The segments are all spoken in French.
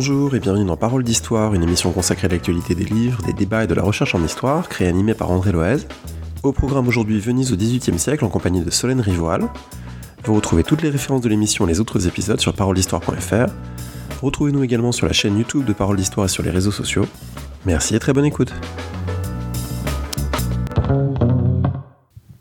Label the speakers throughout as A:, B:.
A: Bonjour et bienvenue dans Parole d'Histoire, une émission consacrée à l'actualité des livres, des débats et de la recherche en histoire, créée et animée par André Loez. Au programme aujourd'hui Venise au XVIIIe siècle en compagnie de Solène Rivoal. Vous retrouvez toutes les références de l'émission et les autres épisodes sur paroledhistoire.fr. Retrouvez-nous également sur la chaîne YouTube de Parole d'Histoire et sur les réseaux sociaux. Merci et très bonne écoute.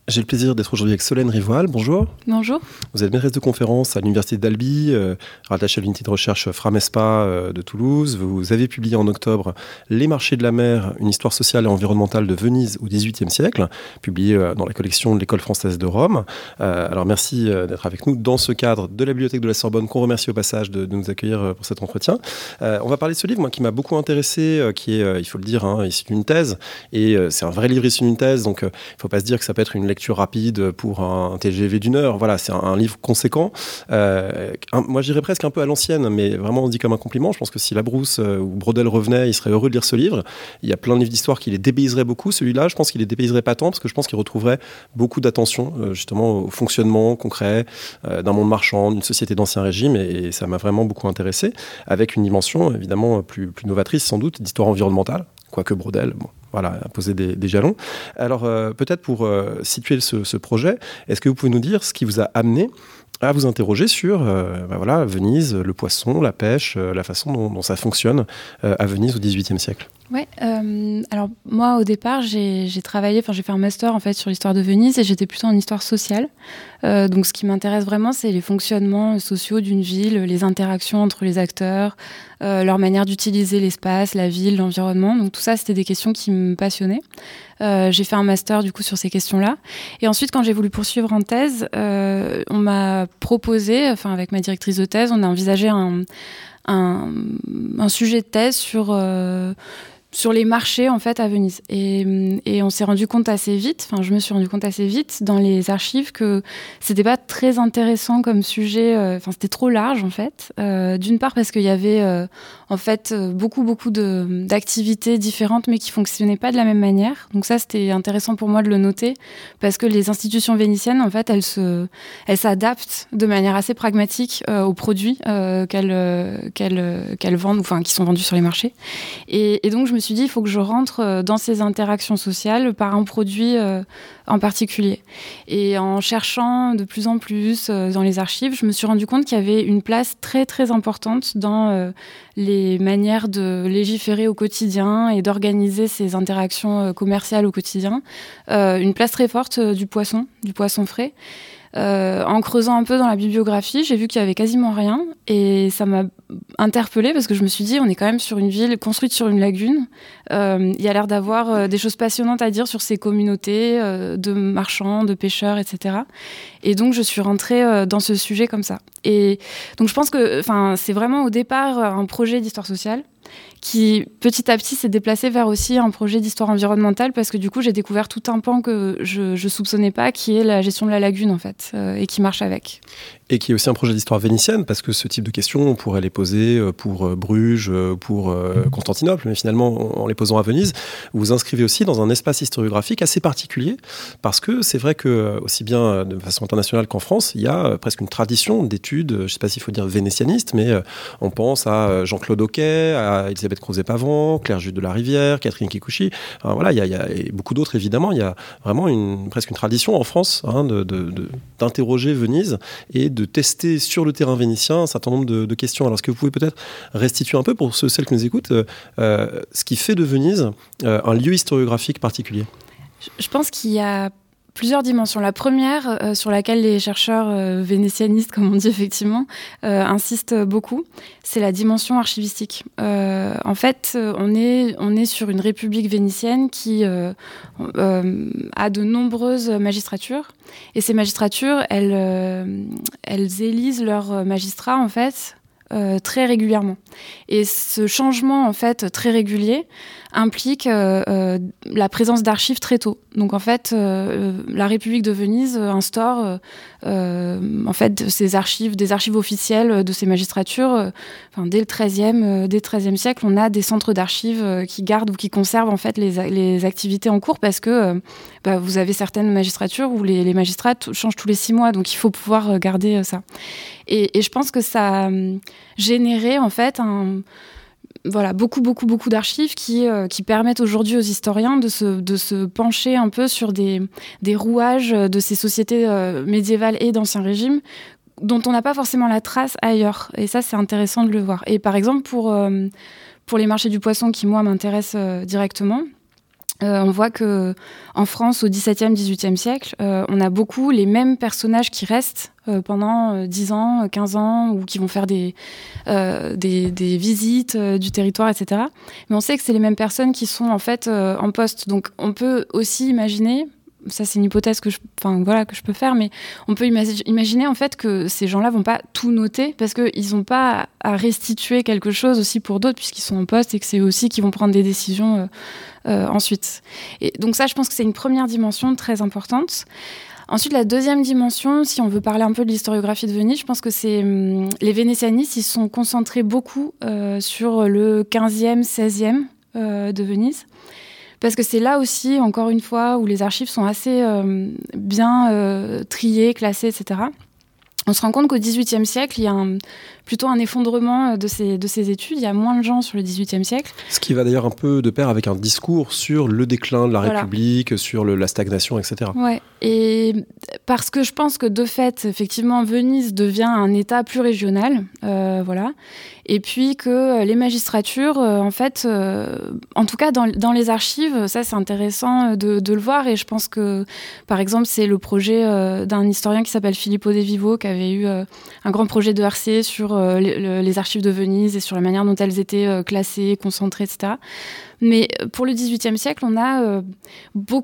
A: J'ai le plaisir d'être aujourd'hui avec Solène Rivoal. Bonjour.
B: Bonjour.
A: Vous êtes maîtresse de conférence à l'Université d'Albi, euh, rattachée à l'unité de recherche Framespa euh, de Toulouse. Vous avez publié en octobre Les marchés de la mer, une histoire sociale et environnementale de Venise au XVIIIe siècle, publié euh, dans la collection de l'École française de Rome. alors merci d'être avec nous dans ce cadre de la Bibliothèque de la Sorbonne, qu'on remercie au passage de, nous accueillir pour cet entretien. on va parler de ce livre moi, qui m'a beaucoup intéressé, qui est, il faut le dire, hein, issu d'une thèse. Et c'est un vrai livre issu d'une thèse, donc il ne faut pas se dire que ça peut être une lecture rapide pour un TGV d'une heure. Voilà, c'est un, livre conséquent. Euh, moi, j'irais presque un peu à l'ancienne, mais vraiment on dit comme un compliment. Je pense que si La Brousse euh, ou Brodel revenait, il serait heureux de lire ce livre. Il y a plein de livres d'histoire qui les dépayserait beaucoup. Celui-là, je pense qu'il les dépayserait pas tant parce que je pense qu'il retrouverait beaucoup d'attention euh, justement au fonctionnement concret d'un monde marchand, d'une société d'ancien régime, et, ça m'a vraiment beaucoup intéressé, avec une dimension évidemment plus, plus novatrice sans doute d'histoire environnementale, quoique Brodel, voilà, poser des, jalons. Alors, euh, peut-être pour euh, situer ce, projet, est-ce que vous pouvez nous dire ce qui vous a amené à vous interroger sur euh, voilà, Venise, le poisson, la pêche, la façon dont, dont ça fonctionne à Venise au XVIIIe siècle?
B: Ouais. Euh, alors moi, au départ, j'ai travaillé, enfin j'ai fait un master en fait sur l'histoire de Venise et j'étais plutôt en histoire sociale. Euh, donc ce qui m'intéresse vraiment, c'est les fonctionnements sociaux d'une ville, les interactions entre les acteurs, euh, leur manière d'utiliser l'espace, la ville, l'environnement. Donc tout ça, c'était des questions qui me passionnaient. J'ai fait un master du coup sur ces questions-là. Et ensuite, quand j'ai voulu poursuivre en thèse, on m'a proposé, enfin avec ma directrice de thèse, on a envisagé un, sujet de thèse sur sur les marchés en fait à Venise. Et, et on s'est rendu compte assez vite enfin je me suis rendu compte assez vite dans les archives que c'était pas très intéressant comme sujet euh, enfin c'était trop large en fait. Euh, d'une part parce qu'il y avait euh, en fait beaucoup beaucoup d'activités différentes mais qui fonctionnaient pas de la même manière. Donc ça c'était intéressant pour moi de le noter parce que les institutions vénitiennes en fait elles elles s'adaptent de manière assez pragmatique aux produits qu'elles vendent enfin qui sont vendus sur les marchés. Et, et donc je me me suis dit, il faut que je rentre euh, dans ces interactions sociales par un produit euh, en particulier. Et en cherchant de plus en plus euh, dans les archives, je me suis rendu compte qu'il y avait une place très très importante dans les manières de légiférer au quotidien et d'organiser ces interactions commerciales au quotidien. une place très forte du poisson, du poisson frais. Euh, en creusant un peu dans la bibliographie, j'ai vu qu'il y avait quasiment rien et ça m'a interpellée parce que je me suis dit on est quand même sur une ville construite sur une lagune. Euh, il y a l'air d'avoir euh, des choses passionnantes à dire sur ces communautés de marchands, de pêcheurs, etc. Et donc je suis rentrée dans ce sujet comme ça. Et donc je pense que, enfin, c'est vraiment au départ un projet d'histoire sociale qui petit à petit s'est déplacé vers aussi un projet d'histoire environnementale parce que du coup j'ai découvert tout un pan que je, je soupçonnais pas qui est la gestion de la lagune en fait euh, et qui marche avec
A: et qui est aussi un projet d'histoire vénitienne, parce que ce type de questions, on pourrait les poser euh, pour euh, Bruges, euh, pour Constantinople, mais finalement, en les posant à Venise, vous vous inscrivez aussi dans un espace historiographique assez particulier, parce que c'est vrai que, aussi bien de façon internationale qu'en France, il y a presque une tradition d'études, je ne sais pas s'il faut dire vénétianiste, mais on pense à Jean-Claude Oquet, à Elisabeth Crozet-Pavant, Claire Jude de la Rivière, Catherine Kikuchi, voilà, il y, a, il y a beaucoup d'autres évidemment, il y a vraiment une, presque une tradition en France hein, d'interroger de, de, Venise et de de tester sur le terrain vénitien un certain nombre de, questions. Alors, est-ce que vous pouvez peut-être restituer un peu, pour ceux celles qui nous écoutent, euh, euh, ce qui fait de Venise euh, un lieu historiographique particulier?
B: Je pense qu'il y a plusieurs dimensions. La première, euh, sur laquelle les chercheurs euh, vénétianistes, comme on dit effectivement, euh, insistent beaucoup, c'est la dimension archivistique. en fait, on est, on est sur une république vénitienne qui a de nombreuses magistratures. Et ces magistratures, elles, elles élisent leurs magistrats, en fait, très régulièrement. Et ce changement, en fait, très régulier, implique euh, euh, la présence d'archives très tôt. Donc en fait, euh, la République de Venise instaure en fait ces archives, des archives officielles de ces magistratures. enfin, dès le 13e, dès 13e siècle, on a des centres d'archives qui gardent ou qui conservent en fait les, les activités en cours parce que bah, vous avez certaines magistratures où les, magistrats changent tous les six mois, donc il faut pouvoir garder ça. Et, et je pense que ça générer en fait un voilà, beaucoup, beaucoup, beaucoup d'archives qui, euh, qui permettent aujourd'hui aux historiens de se, de se pencher un peu sur des, des rouages de ces sociétés euh, médiévales et d'Ancien Régime dont on n'a pas forcément la trace ailleurs. Et ça, c'est intéressant de le voir. Et par exemple, pour, euh, pour les marchés du poisson qui, moi, m'intéressent directement, on voit que en France, au XVIIe, XVIIIe siècle, on a beaucoup les mêmes personnages qui restent euh, pendant 10 euh, ans, 15 ans, ou qui vont faire des, euh, des, visites du territoire, etc. Mais on sait que c'est les mêmes personnes qui sont en fait en poste. Donc on peut aussi imaginer, ça c'est une hypothèse que je, enfin, voilà, que je peux faire, mais on peut imaginer en fait que ces gens-là vont pas tout noter parce qu'ils n'ont pas à restituer quelque chose aussi pour d'autres puisqu'ils sont en poste et que c'est aussi qui vont prendre des décisions ensuite. Et donc ça, je pense que c'est une première dimension très importante. Ensuite, la deuxième dimension, si on veut parler un peu de l'historiographie de Venise, je pense que c'est hum, les vénétianistes, ils sont concentrés beaucoup euh, sur le 15e, 16e euh, de Venise. Parce que c'est là aussi, encore une fois, où les archives sont assez euh, bien triées, classées, etc. On se rend compte qu'au XVIIIe siècle, il y a plutôt un effondrement de ces, de ces études. Il y a moins de gens sur le XVIIIe siècle.
A: Ce qui va d'ailleurs un peu de pair avec un discours sur le déclin de la République, sur la stagnation, etc.
B: Ouais. Et parce que je pense que de fait, effectivement, Venise devient un État plus régional, euh, voilà. Et puis que les magistratures, euh, en fait, euh, en tout cas dans, dans, les archives, ça c'est intéressant de, de, le voir. Et je pense que, par exemple, c'est le projet d'un historien qui s'appelle Filippo De Vivo, qui avait eu un grand projet de RC sur les, les, archives de Venise et sur la manière dont elles étaient classées, concentrées, etc. Mais euh, pour le XVIIIe siècle, on a euh,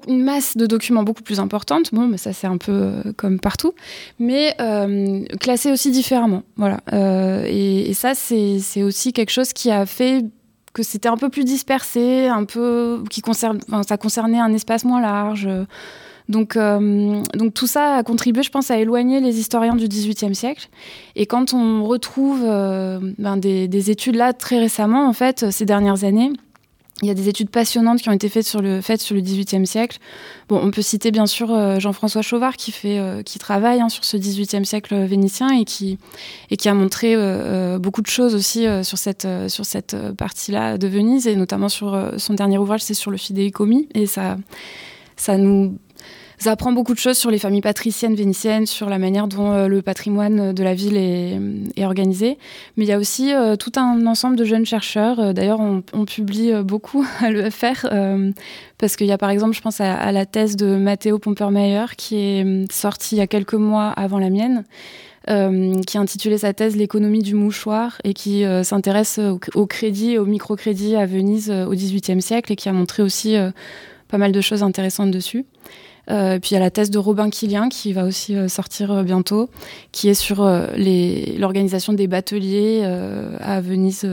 B: une masse de documents beaucoup plus importante. Bon, mais ça c'est un peu euh, comme partout, mais classés aussi différemment. Voilà. Et, et, ça, c'est aussi quelque chose qui a fait que c'était un peu plus dispersé, un peu qui concerne, ça concernait un espace moins large. Donc, donc tout ça a contribué, je pense, à éloigner les historiens du XVIIIe siècle. Et quand on retrouve ben des, des, études là très récemment, en fait, ces dernières années, il y a des études passionnantes qui ont été faites sur le, faites sur le XVIIIe siècle. Bon, on peut citer bien sûr euh, Jean-François Chauvard qui, fait, euh, qui travaille hein, sur ce XVIIIe siècle vénitien et qui, et qui a montré euh, beaucoup de choses aussi sur cette, sur cette partie-là de Venise et notamment sur son dernier ouvrage, c'est sur le fidéicommis. Et ça, ça nous ça apprend beaucoup de choses sur les familles patriciennes vénitiennes, sur la manière dont euh, le patrimoine de la ville est, organisé. Mais il y a aussi euh, tout un ensemble de jeunes chercheurs. Euh, d'ailleurs, on, publie beaucoup à l'EFR, parce qu'il y a par exemple, je pense à, la thèse de Matteo Pompermeyer, qui est sortie il y a quelques mois avant la mienne. Qui a intitulé sa thèse L'économie du mouchoir et qui s'intéresse au, au, crédit et au microcrédit à Venise au XVIIIe siècle et qui a montré aussi pas mal de choses intéressantes dessus. Euh, puis il y a la thèse de Robin Quilien qui va aussi euh, sortir euh, bientôt, qui est sur l'organisation des bateliers à Venise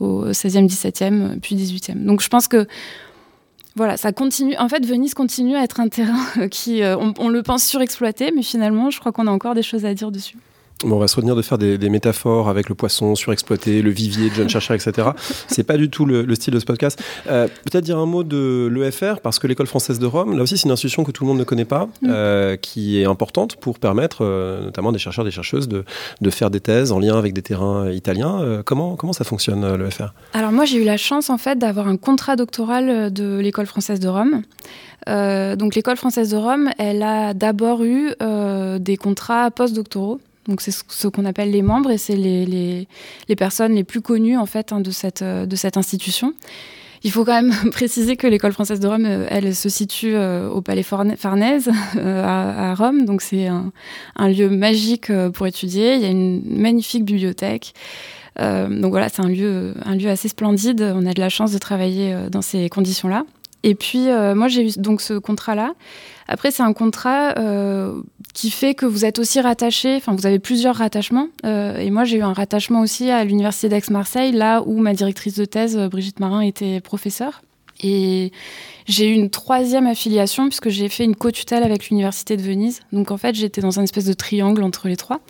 B: au 16e, 17e, puis 18e. Donc je pense que voilà, ça continue. En fait, Venise continue à être un terrain qui, on, le pense surexploité, mais finalement, je crois qu'on a encore des choses à dire dessus
A: on va se retenir de faire des, métaphores avec le poisson surexploité, le vivier de jeunes chercheurs, etc. C'est pas du tout le, style de ce podcast. Euh, peut-être dire un mot de l'EFR, parce que l'école française de Rome, là aussi, c'est une institution que tout le monde ne connaît pas, mm. euh, qui est importante pour permettre, euh, notamment des chercheurs, des chercheuses, de, faire des thèses en lien avec des terrains italiens. comment, comment ça fonctionne, l'EFR
B: Alors moi, j'ai eu la chance, en fait, d'avoir un contrat doctoral de l'école française de Rome. donc l'école française de Rome, elle a d'abord eu des contrats postdoctoraux donc c'est ce qu'on appelle les membres et c'est les, les, personnes les plus connues en fait hein, de, cette, euh, de cette institution. Il faut quand même préciser que l'école française de Rome, euh, elle se situe euh, au Palais Farnèse à, Rome, donc c'est un, lieu magique pour étudier. Il y a une magnifique bibliothèque. Donc voilà, c'est un lieu, un lieu assez splendide. On a de la chance de travailler dans ces conditions-là. Et puis moi j'ai eu donc ce contrat-là. Après c'est un contrat qui fait que vous êtes aussi rattaché, enfin vous avez plusieurs rattachements. Euh, et moi j'ai eu un rattachement aussi à l'université d'Aix-Marseille, là où ma directrice de thèse, Brigitte Marin, était professeure. Et, j'ai eu une troisième affiliation puisque j'ai fait une co-tutelle avec l'université de Venise. Donc en fait, j'étais dans un espèce de triangle entre les trois.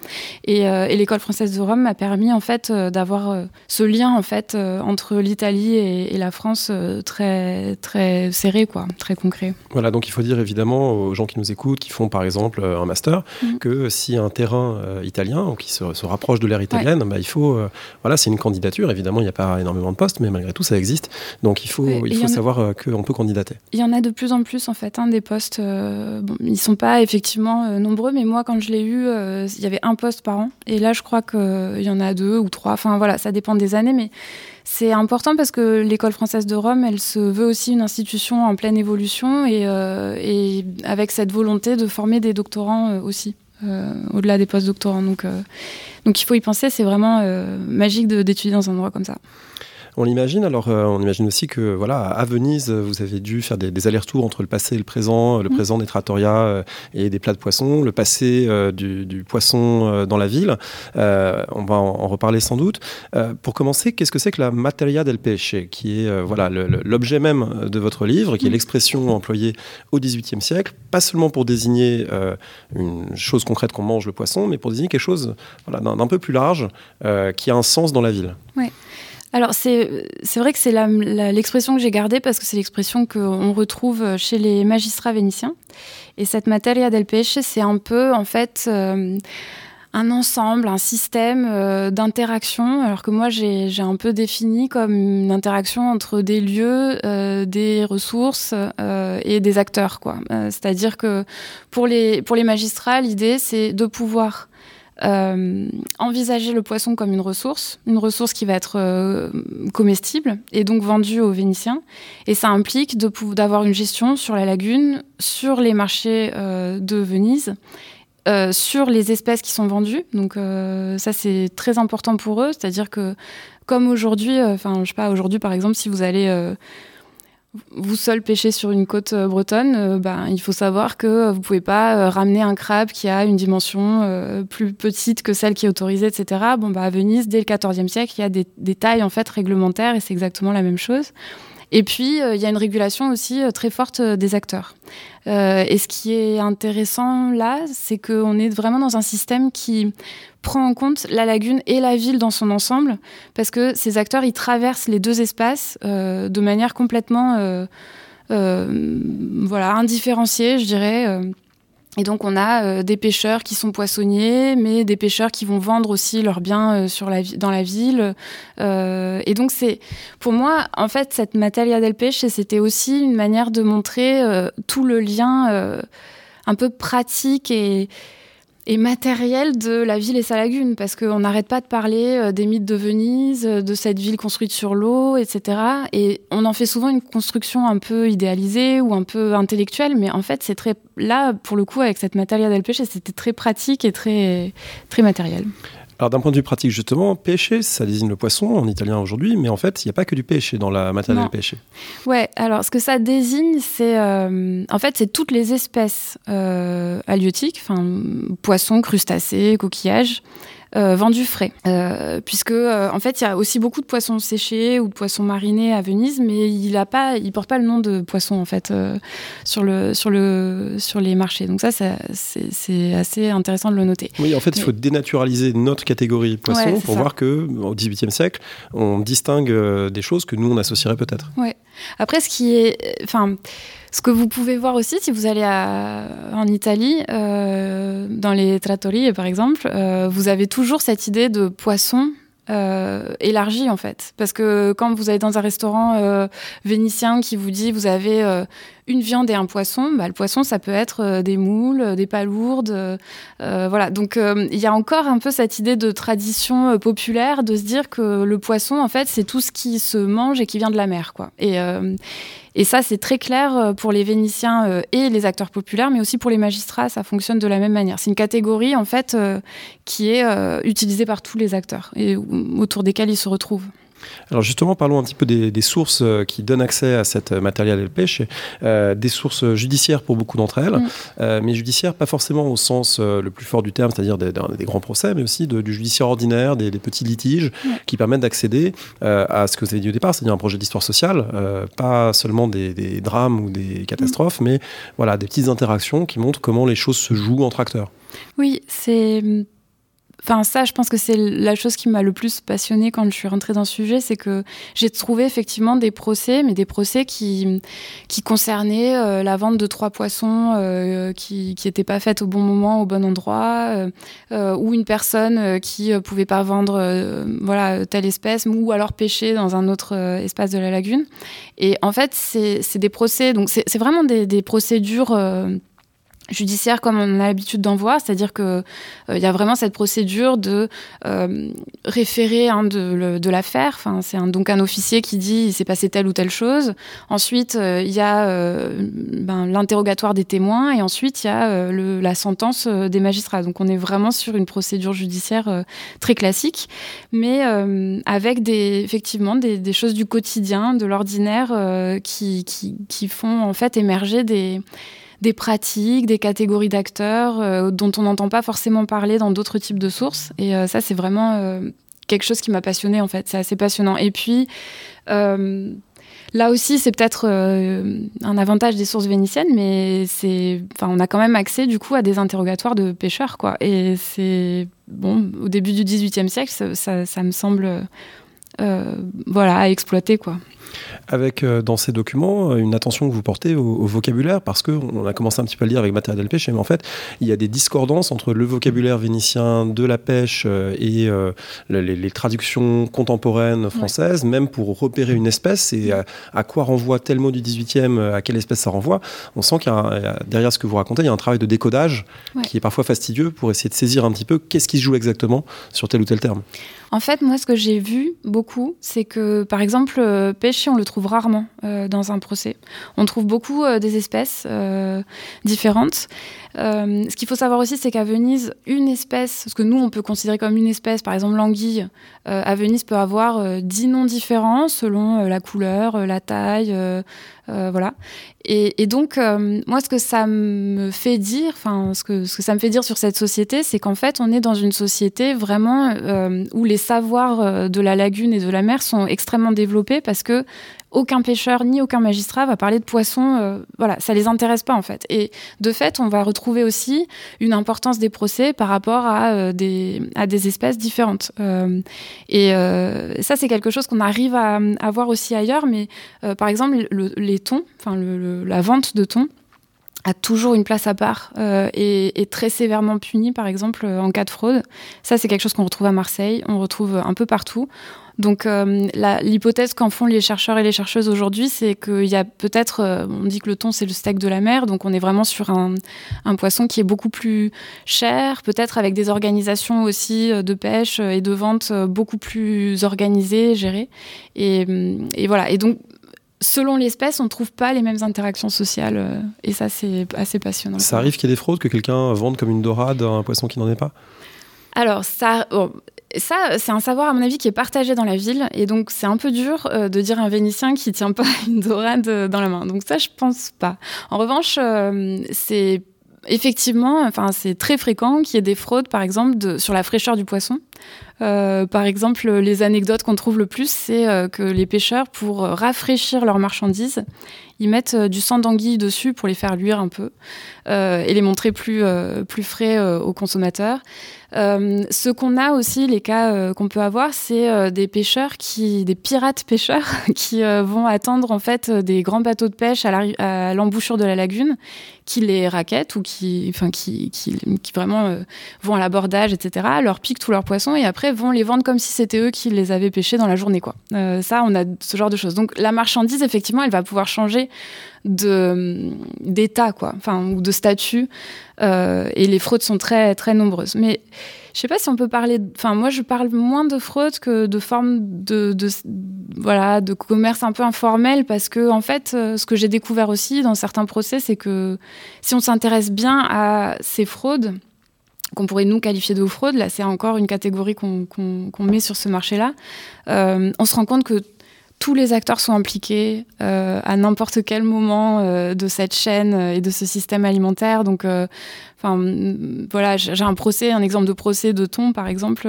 B: Et, euh, l'école française de Rome m'a permis en fait euh, d'avoir euh, ce lien en fait entre l'Italie et, la France très très serré quoi, très concret.
A: Voilà, donc il faut dire évidemment aux gens qui nous écoutent, qui font par exemple un master, mhm. que si un terrain italien ou qui se, rapproche de l'ère italienne, bah, il faut voilà, c'est une candidature. Évidemment, il n'y a pas énormément de postes, mais malgré tout, ça existe. Donc il faut il faut savoir qu'on peut candidater.
B: Il y en a de plus en plus en fait, hein, des postes. bon, ils sont pas effectivement nombreux, mais moi quand je l'ai eu, euh, il y avait un poste par an. Et là, je crois qu'il y en a deux ou trois. Enfin voilà, ça dépend des années, mais c'est important parce que l'école française de Rome, elle se veut aussi une institution en pleine évolution et, euh, avec cette volonté de former des doctorants euh, aussi. au-delà des post-doctorants. Donc, donc il faut y penser, c'est vraiment magique d'étudier dans un endroit comme ça.
A: On l'imagine. Alors, euh, on imagine aussi que, voilà, à Venise, vous avez dû faire des, allers-retours entre le passé et le présent, le mm. présent des trattoria euh, et des plats de poisson, le passé euh, du, poisson dans la ville. on va en, reparler sans doute. pour commencer, qu'est-ce que c'est que la materia del pesce, qui est voilà l'objet même de votre livre, qui est mm. l'expression employée au XVIIIe siècle, pas seulement pour désigner une chose concrète qu'on mange le poisson, mais pour désigner quelque chose voilà, d'un peu plus large qui a un sens dans la ville?
B: Ouais. Alors c'est vrai que c'est l'expression que j'ai gardée parce que c'est l'expression qu'on retrouve chez les magistrats vénitiens. Et cette materia del pesce, c'est un peu en fait euh, un ensemble, un système euh, d'interaction, alors que moi j'ai un peu défini comme une interaction entre des lieux, euh, des ressources et des acteurs. C'est-à-dire que pour les, pour les magistrats, l'idée c'est de pouvoir euh, envisager le poisson comme une ressource, une ressource qui va être euh, comestible et donc vendue aux Vénitiens. Et ça implique d'avoir une gestion sur la lagune, sur les marchés euh, de Venise. sur les espèces qui sont vendues, donc ça c'est très important pour eux, c'est-à-dire que comme aujourd'hui, enfin je sais pas, aujourd'hui par exemple, si vous allez vous seul pêchez sur une côte euh, bretonne, euh, ben, il faut savoir que vous pouvez pas euh, ramener un crabe qui a une dimension plus petite que celle qui est autorisée, etc. Bon, bah, à Venise, dès le XIVe siècle, il y a des, des tailles en fait réglementaires et c'est exactement la même chose. Et puis, il y a une régulation aussi très forte des acteurs. et ce qui est intéressant là, c'est qu'on est vraiment dans un système qui prend en compte la lagune et la ville dans son ensemble, parce que ces acteurs, ils traversent les deux espaces euh, de manière complètement euh, euh, voilà, indifférenciée, je dirais. Et donc on a des pêcheurs qui sont poissonniers, mais des pêcheurs qui vont vendre aussi leurs biens la, dans la ville. et donc c'est, pour moi, en fait, cette materia del pêche, c'était aussi une manière de montrer tout le lien un peu pratique et, et matériel de la ville et sa lagune, parce qu'on n'arrête pas de parler euh, des mythes de Venise, euh, de cette ville construite sur l'eau, etc. Et on en fait souvent une construction un peu idéalisée ou un peu intellectuelle, mais en fait, c'est très là pour le coup avec cette matière del pêche, c'était très pratique et très très matériel.
A: Alors d'un point de vue pratique justement, pêcher, ça désigne le poisson en italien aujourd'hui, mais en fait, il n'y a pas que du pêcher dans la matériel pêcher.
B: Ouais, alors ce que ça désigne, c'est euh, en fait c'est toutes les espèces euh, halieutiques, enfin poissons, crustacés, coquillages, euh, vendu frais. Euh, puisque, euh, en fait, il y a aussi beaucoup de poissons séchés ou de poissons marinés à Venise, mais il a pas, il porte pas le nom de poisson, en fait, sur, le, sur, le, sur les marchés. Donc ça, c'est assez intéressant de le noter.
A: Oui, en fait, il faut dénaturaliser notre catégorie poisson pour voir que au XVIIIe siècle, on distingue des choses que nous, on associerait peut-être.
B: Ouais. Après, ce qui est... Enfin... Ce que vous pouvez voir aussi si vous allez en Italie, euh, dans les trattorie par exemple, euh, vous avez toujours cette idée de poisson euh, élargi en fait. Parce que quand vous allez dans un restaurant euh, vénitien qui vous dit vous avez une viande et un poisson, bah, le poisson ça peut être des moules, des palourdes, voilà. Donc il y a encore un peu cette idée de tradition populaire de se dire que le poisson en fait c'est tout ce qui se mange et qui vient de la mer quoi. Et et ça, c'est très clair pour les Vénitiens et les acteurs populaires, mais aussi pour les magistrats, ça fonctionne de la même manière. C'est une catégorie, en fait, qui est utilisée par tous les acteurs. Et autour desquels ils se retrouvent.
A: Alors justement, parlons un petit peu des, sources euh, qui donnent accès à cette matériel pêche, euh, des sources judiciaires pour beaucoup d'entre elles, mm. euh, mais judiciaires pas forcément au sens le plus fort du terme, c'est-à-dire des, grands procès, mais aussi du judiciaire ordinaire, des, petits litiges qui permettent d'accéder à ce que vous avez dit au départ, c'est-à-dire un projet d'histoire sociale, pas seulement des, drames ou des catastrophes, mm. mais voilà, des petites interactions qui montrent comment les choses se jouent entre acteurs.
B: Oui, c'est Enfin, ça, je pense que c'est la chose qui m'a le plus passionnée quand je suis rentrée dans ce sujet, c'est que j'ai trouvé effectivement des procès, mais des procès qui, qui concernaient euh, la vente de trois poissons euh, qui n'étaient pas faites au bon moment, au bon endroit, euh, ou une personne qui pouvait pas vendre voilà telle espèce, ou alors pêcher dans un autre espace de la lagune. Et en fait, c'est des procès, donc c'est vraiment des, des procédures judiciaire comme on a l'habitude d'en voir, c'est-à-dire que il euh, y a vraiment cette procédure de euh, référer hein, de, l'affaire. Enfin, c'est donc un officier qui dit il s'est passé telle ou telle chose. Ensuite, il euh, y a ben, l'interrogatoire des témoins et ensuite il y a la sentence des magistrats. Donc on est vraiment sur une procédure judiciaire très classique, mais avec des effectivement des, des, choses du quotidien, de l'ordinaire qui, qui, qui font en fait émerger des des pratiques, des catégories d'acteurs euh, dont on n'entend pas forcément parler dans d'autres types de sources. Et euh, ça, c'est vraiment euh, quelque chose qui m'a passionné en fait. C'est assez passionnant. Et puis, là aussi, c'est peut-être un avantage des sources vénitiennes, mais on a quand même accès du coup à des interrogatoires de pêcheurs, quoi. Et c'est bon, au début du XVIIIe siècle, ça, me semble, voilà, à exploiter, quoi
A: avec euh, dans ces documents euh, une attention que vous portez au, vocabulaire, parce qu'on a commencé un petit peu à le dire avec Matériel pêche, mais en fait, il y a des discordances entre le vocabulaire vénitien de la pêche euh, et les, traductions contemporaines françaises, même pour repérer une espèce et à, quoi renvoie tel mot du 18e, à quelle espèce ça renvoie. On sent qu'il y a, derrière ce que vous racontez, il y a un travail de décodage qui est parfois fastidieux pour essayer de saisir un petit peu qu'est-ce qui se joue exactement sur tel ou tel terme.
B: En fait, moi, ce que j'ai vu beaucoup, c'est que, par exemple, pêcher, on le trouve rarement euh, dans un procès. On trouve beaucoup euh, des espèces euh, ce qu'il faut savoir aussi, c'est qu'à Venise, une espèce, ce que nous, on peut considérer comme une espèce, par exemple l'anguille, à Venise peut avoir dix noms différents selon la couleur, la taille, voilà. Et, donc, moi, ce que ça me fait dire, enfin, ce que ça me fait dire sur cette société, c'est qu'en fait, on est dans une société vraiment où les savoirs de la lagune et de la mer sont extrêmement développés parce que aucun pêcheur ni aucun magistrat va parler de poissons. Euh, voilà, ça les intéresse pas en fait. Et de fait, on va retrouver aussi une importance des procès par rapport à, euh, des, espèces différentes. Euh, et ça, c'est quelque chose qu'on arrive à, voir aussi ailleurs. Mais par exemple, les thons, enfin la vente de thons a toujours une place à part et est très sévèrement puni, par exemple, en cas de fraude. Ça, c'est quelque chose qu'on retrouve à Marseille, on retrouve un peu partout. Donc euh, l'hypothèse qu'en font les chercheurs et les chercheuses aujourd'hui, c'est qu'il y a peut-être, euh, on dit que le thon c'est le steak de la mer, donc on est vraiment sur un, poisson qui est beaucoup plus cher, peut-être avec des organisations aussi euh, de pêche et de vente beaucoup plus organisées, gérées. Et, et voilà. Et donc selon l'espèce, on ne trouve pas les mêmes interactions sociales. et ça, c'est assez passionnant.
A: Ça arrive qu'il y ait des fraudes, que quelqu'un vende comme une dorade un poisson qui n'en est pas?
B: Alors, ça, ça, c'est un savoir, à mon avis, qui est partagé dans la ville. Et donc, c'est un peu dur euh, de dire un Vénitien qui tient pas une dorade euh, dans la main. Donc, ça, je pense pas. En revanche, euh, c'est effectivement, enfin, c'est très fréquent qu'il y ait des fraudes, par exemple, sur la fraîcheur du poisson. par exemple, les anecdotes qu'on trouve le plus, c'est que les pêcheurs, pour rafraîchir leurs marchandises, ils mettent du sang d'anguille dessus pour les faire luire un peu et les montrer plus, plus frais aux consommateurs. Euh, ce qu'on a aussi, les cas euh, qu'on peut avoir, c'est euh, des pêcheurs qui, des pirates pêcheurs, qui vont attendre en fait des grands bateaux de pêche à l'embouchure de la lagune, qui les raquettent ou qui, enfin, qui, qui vraiment vont à l'abordage, etc. Leur piquent tous leurs poissons et après vont les vendre comme si c'était eux qui les avaient pêchés dans la journée, quoi. ça, on a ce genre de choses. Donc la marchandise, effectivement, elle va pouvoir changer de d'état quoi enfin ou de statut euh, et les fraudes sont très très nombreuses mais je sais pas si on peut parler enfin moi je parle moins de fraude que de forme de, voilà de commerce un peu informel parce que en fait euh, ce que j'ai découvert aussi dans certains procès c'est que si on s'intéresse bien à ces fraudes qu'on pourrait nous qualifier de fraude. Là, c'est encore une catégorie qu'on met sur ce marché-là. on se rend compte que tous les acteurs sont impliqués euh, à n'importe quel moment euh, de cette chaîne euh, et de ce système alimentaire. Donc, enfin, voilà, j'ai un procès, un exemple de procès de thon, par exemple,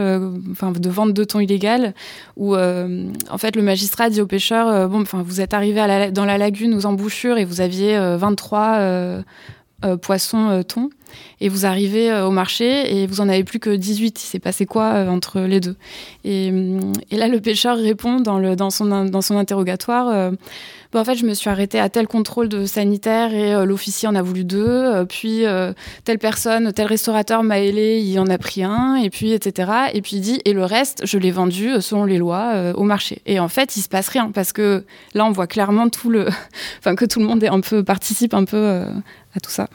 B: enfin, de vente de thon illégal, où en fait le magistrat dit aux pêcheurs, bon, enfin, vous êtes arrivé dans la lagune aux embouchures et vous aviez 23 poissons thon et vous arrivez euh, au marché et vous en avez plus que 18. Il s'est passé quoi euh, entre les deux? Hum, et, là, le pêcheur répond dans, son interrogatoire euh, bah, en fait, je me suis arrêté à tel contrôle de sanitaire et l'officier en a voulu deux. puis telle personne, tel restaurateur m'a ailé, il en a pris un, et puis etc. Et puis il dit et le reste, je l'ai vendu selon les lois au marché. Et en fait, il se passe rien parce que là, on voit clairement tout le, enfin que tout le monde est un peu participe un peu à tout ça.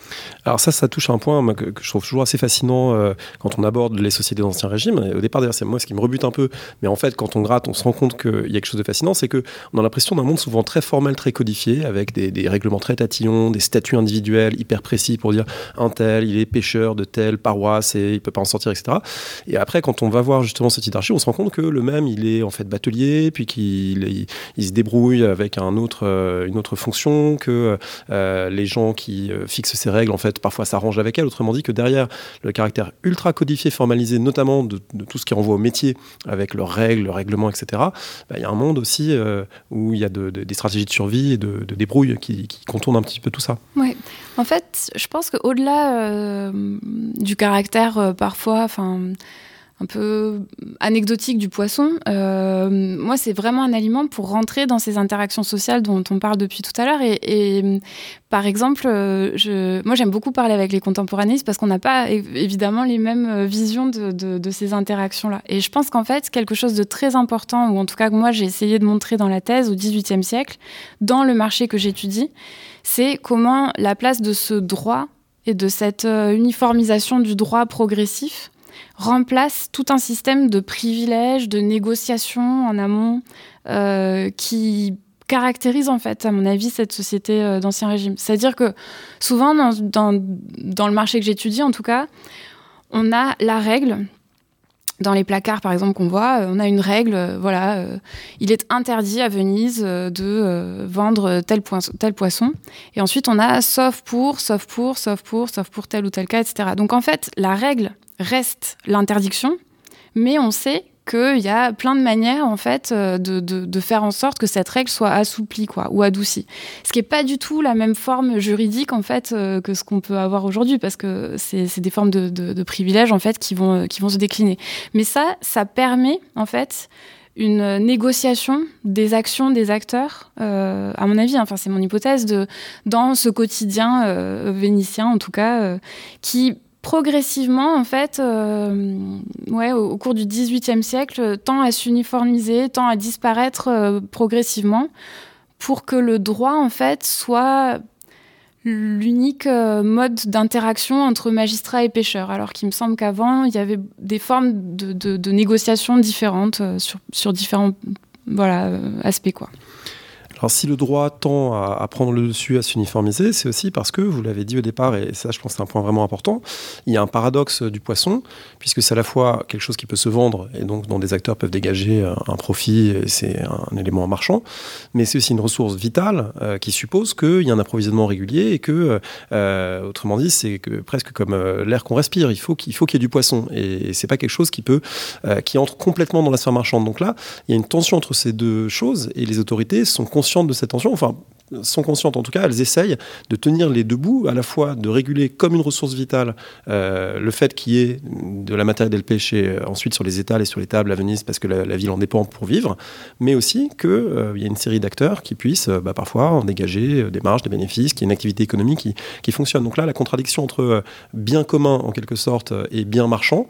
A: Alors ça, ça touche un point que, je trouve toujours assez fascinant euh, quand on aborde les sociétés d'ancien régime. au départ, d'ailleurs, c'est moi ce qui me rebute un peu. Mais en fait, quand on gratte, on se rend compte qu'il y a quelque chose de fascinant, c'est que on a l'impression d'un monde souvent très formel, très codifié, avec des, règlements très tatillons, des statuts individuels hyper précis pour dire un tel, il est pêcheur de telle paroisse et il peut pas en sortir, etc. Et après, quand on va voir justement cette hiérarchie, on se rend compte que le même, il est en fait batelier, puis qu'il il, se débrouille avec euh, une autre fonction, que euh, les gens qui fixent ces règles, en fait, parfois s'arrangent avec elles. Autrement dit, que derrière le caractère ultra codifié, formalisé, notamment de, tout ce qui renvoie au métier, avec leurs règles, leurs règlements, etc., bah, il y a un monde aussi euh, où il y a des stratégies de survie et de, débrouille qui, contournent un petit peu tout ça.
B: Oui, en fait, je pense qu'au-delà euh, du caractère euh, parfois, enfin un peu anecdotique du poisson. Euh, moi, c'est vraiment un aliment pour rentrer dans ces interactions sociales dont on parle depuis tout à l'heure. Et, par exemple, euh, moi, j'aime beaucoup parler avec les contemporanéistes parce qu'on n'a pas évidemment les mêmes euh, visions de, de ces interactions-là. Et je pense qu'en fait, quelque chose de très important, ou en tout cas que moi, j'ai essayé de montrer dans la thèse au XVIIIe siècle, dans le marché que j'étudie, c'est comment la place de ce droit et de cette uniformisation du droit progressif remplace tout un système de privilèges, de négociations en amont euh, qui caractérise en fait, à mon avis, cette société euh, d'ancien régime. C'est-à-dire que souvent, dans, le marché que j'étudie, en tout cas, on a la règle. Dans les placards, par exemple, qu'on voit, on a une règle, voilà, euh, il est interdit à Venise de vendre tel, tel poisson. Et ensuite, on a sauf pour, sauf pour, sauf pour, sauf pour tel ou tel cas, etc. Donc en fait, la règle reste l'interdiction, mais on sait qu'il y a plein de manières en fait euh, de, faire en sorte que cette règle soit assouplie quoi ou adoucie. Ce qui n'est pas du tout la même forme juridique en fait euh, que ce qu'on peut avoir aujourd'hui parce que c'est des formes de, privilèges en fait qui vont qui vont se décliner. Mais ça, ça permet en fait une négociation des actions des acteurs, euh, à mon avis, hein, enfin c'est mon hypothèse, de, dans ce quotidien vénitien en tout cas, qui progressivement, en fait, euh, ouais, au, cours du XVIIIe siècle, tend à s'uniformiser, tend à disparaître euh, progressivement pour que le droit, en fait, soit l'unique euh, mode d'interaction entre magistrats et pêcheurs. Alors qu'il me semble qu'avant, il y avait des formes de, de, négociations différentes sur, sur différents voilà, aspects. Quoi.
A: Alors si le droit tend à, prendre le dessus, à s'uniformiser, c'est aussi parce que, vous l'avez dit au départ, et ça je pense c'est un point vraiment important, il y a un paradoxe du poisson, puisque c'est à la fois quelque chose qui peut se vendre, et donc dont des acteurs peuvent dégager un, profit, et c'est un, élément marchand, mais c'est aussi une ressource vitale euh, qui suppose qu'il y a un approvisionnement régulier, et que, euh, autrement dit, c'est que presque comme euh, l'air qu'on respire, il faut qu'il faut qu'il y ait du poisson, et, c'est pas quelque chose qui peut, qui entre complètement dans la sphère marchande. Donc là, il y a une tension entre ces deux choses, et les autorités sont conscientes de cette tension, enfin sont conscientes en tout cas, elles essayent de tenir les deux bouts, à la fois de réguler comme une ressource vitale euh, le fait qu'il y ait de la matière del pêché euh, ensuite sur les étals et sur les tables à Venise parce que la, ville en dépend pour vivre, mais aussi qu'il euh, y a une série d'acteurs qui puissent bah, parfois en dégager des marges, des bénéfices, qui y ait une activité économique qui, qui, fonctionne. Donc là, la contradiction entre bien commun en quelque sorte et bien marchand,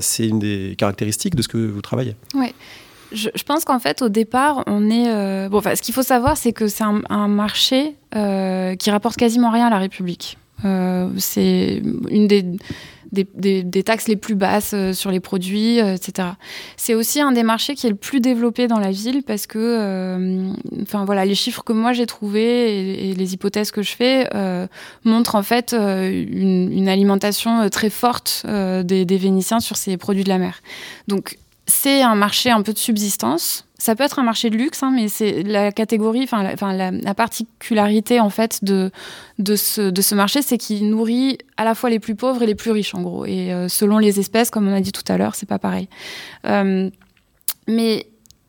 A: c'est une des caractéristiques de ce que vous travaillez.
B: Je, pense qu'en fait, au départ, on est. Euh, bon, ce qu'il faut savoir, c'est que c'est un, marché euh, qui rapporte quasiment rien à la République. Euh, c'est une des des, taxes les plus basses sur les produits, etc. C'est aussi un des marchés qui est le plus développé dans la ville parce que, enfin voilà, les chiffres que moi j'ai trouvés et, les hypothèses que je fais montrent en fait une, alimentation très forte des, des Vénitiens sur ces produits de la mer. Donc c'est un marché un peu de subsistance. Ça peut être un marché de luxe, hein, mais c'est la catégorie, enfin la, particularité en fait de, ce, marché, c'est qu'il nourrit à la fois les plus pauvres et les plus riches en gros. Et euh, selon les espèces, comme on a dit tout à l'heure, c'est pas pareil. Euh, mais